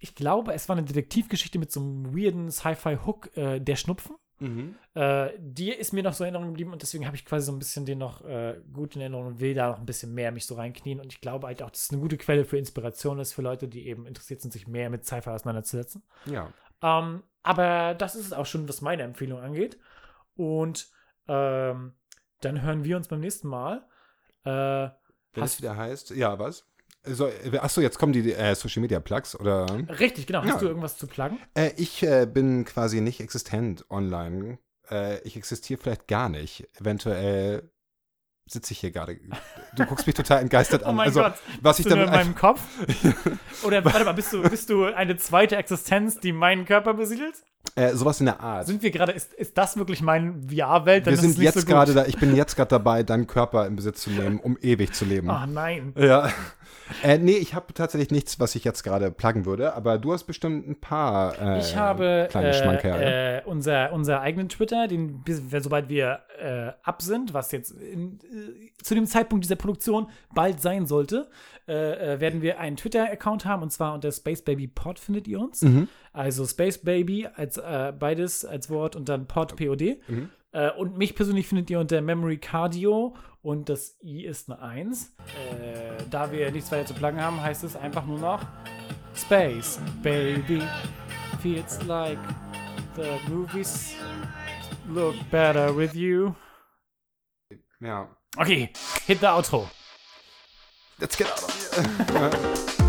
Ich glaube, es war eine Detektivgeschichte mit so einem weirden Sci-Fi-Hook, äh, der Schnupfen. Mhm. Äh, die ist mir noch so in Erinnerung geblieben und deswegen habe ich quasi so ein bisschen den noch äh, gut in Erinnerung und will da noch ein bisschen mehr mich so reinknien. Und ich glaube halt auch, dass es eine gute Quelle für Inspiration ist für Leute, die eben interessiert sind, sich mehr mit Sci-Fi auseinanderzusetzen. Ja. Ähm, aber das ist es auch schon, was meine Empfehlung angeht. Und ähm, dann hören wir uns beim nächsten Mal. Äh, Wenn es hast, wieder heißt, ja, was? So, äh, achso, jetzt kommen die äh, Social Media Plugs, oder? richtig, genau. Hast Ja. du irgendwas zu pluggen? Äh, ich äh, bin quasi nicht existent online. Äh, ich existiere vielleicht gar nicht. Eventuell sitze ich hier gerade. Du guckst mich total entgeistert an. Oh mein also, Gott. was ich damit in meinem Kopf? Oder warte mal, bist du, bist du eine zweite Existenz, die meinen Körper besiedelt? Äh, sowas in der Art. Sind wir gerade, ist, ist das wirklich meine VR-Welt? Wir sind jetzt so gerade da, ich bin jetzt gerade dabei, deinen Körper in Besitz zu nehmen, um ewig zu leben. Ah, nein. Ja. Äh, nee, ich habe tatsächlich nichts, was ich jetzt gerade pluggen würde, aber du hast bestimmt ein paar äh, Ich habe kleine Schmankerl. äh, äh, unser, unser eigenen Twitter, den, bis, sobald wir äh, ab sind, was jetzt in, äh, zu dem Zeitpunkt dieser Produktion bald sein sollte, äh, äh, werden wir einen Twitter-Account haben und zwar unter SpaceBabyPod findet ihr uns. Mhm. Also Space Baby als äh, beides als Wort und dann Pod POD. Mhm. Äh, und mich persönlich findet ihr unter Memory Cardio und das I ist eine 1. Äh, da wir nichts weiter zu pluggen haben, heißt es einfach nur noch Space Baby feels like the movies look better with you. ja. Okay, hit the outro. Let's get out of here.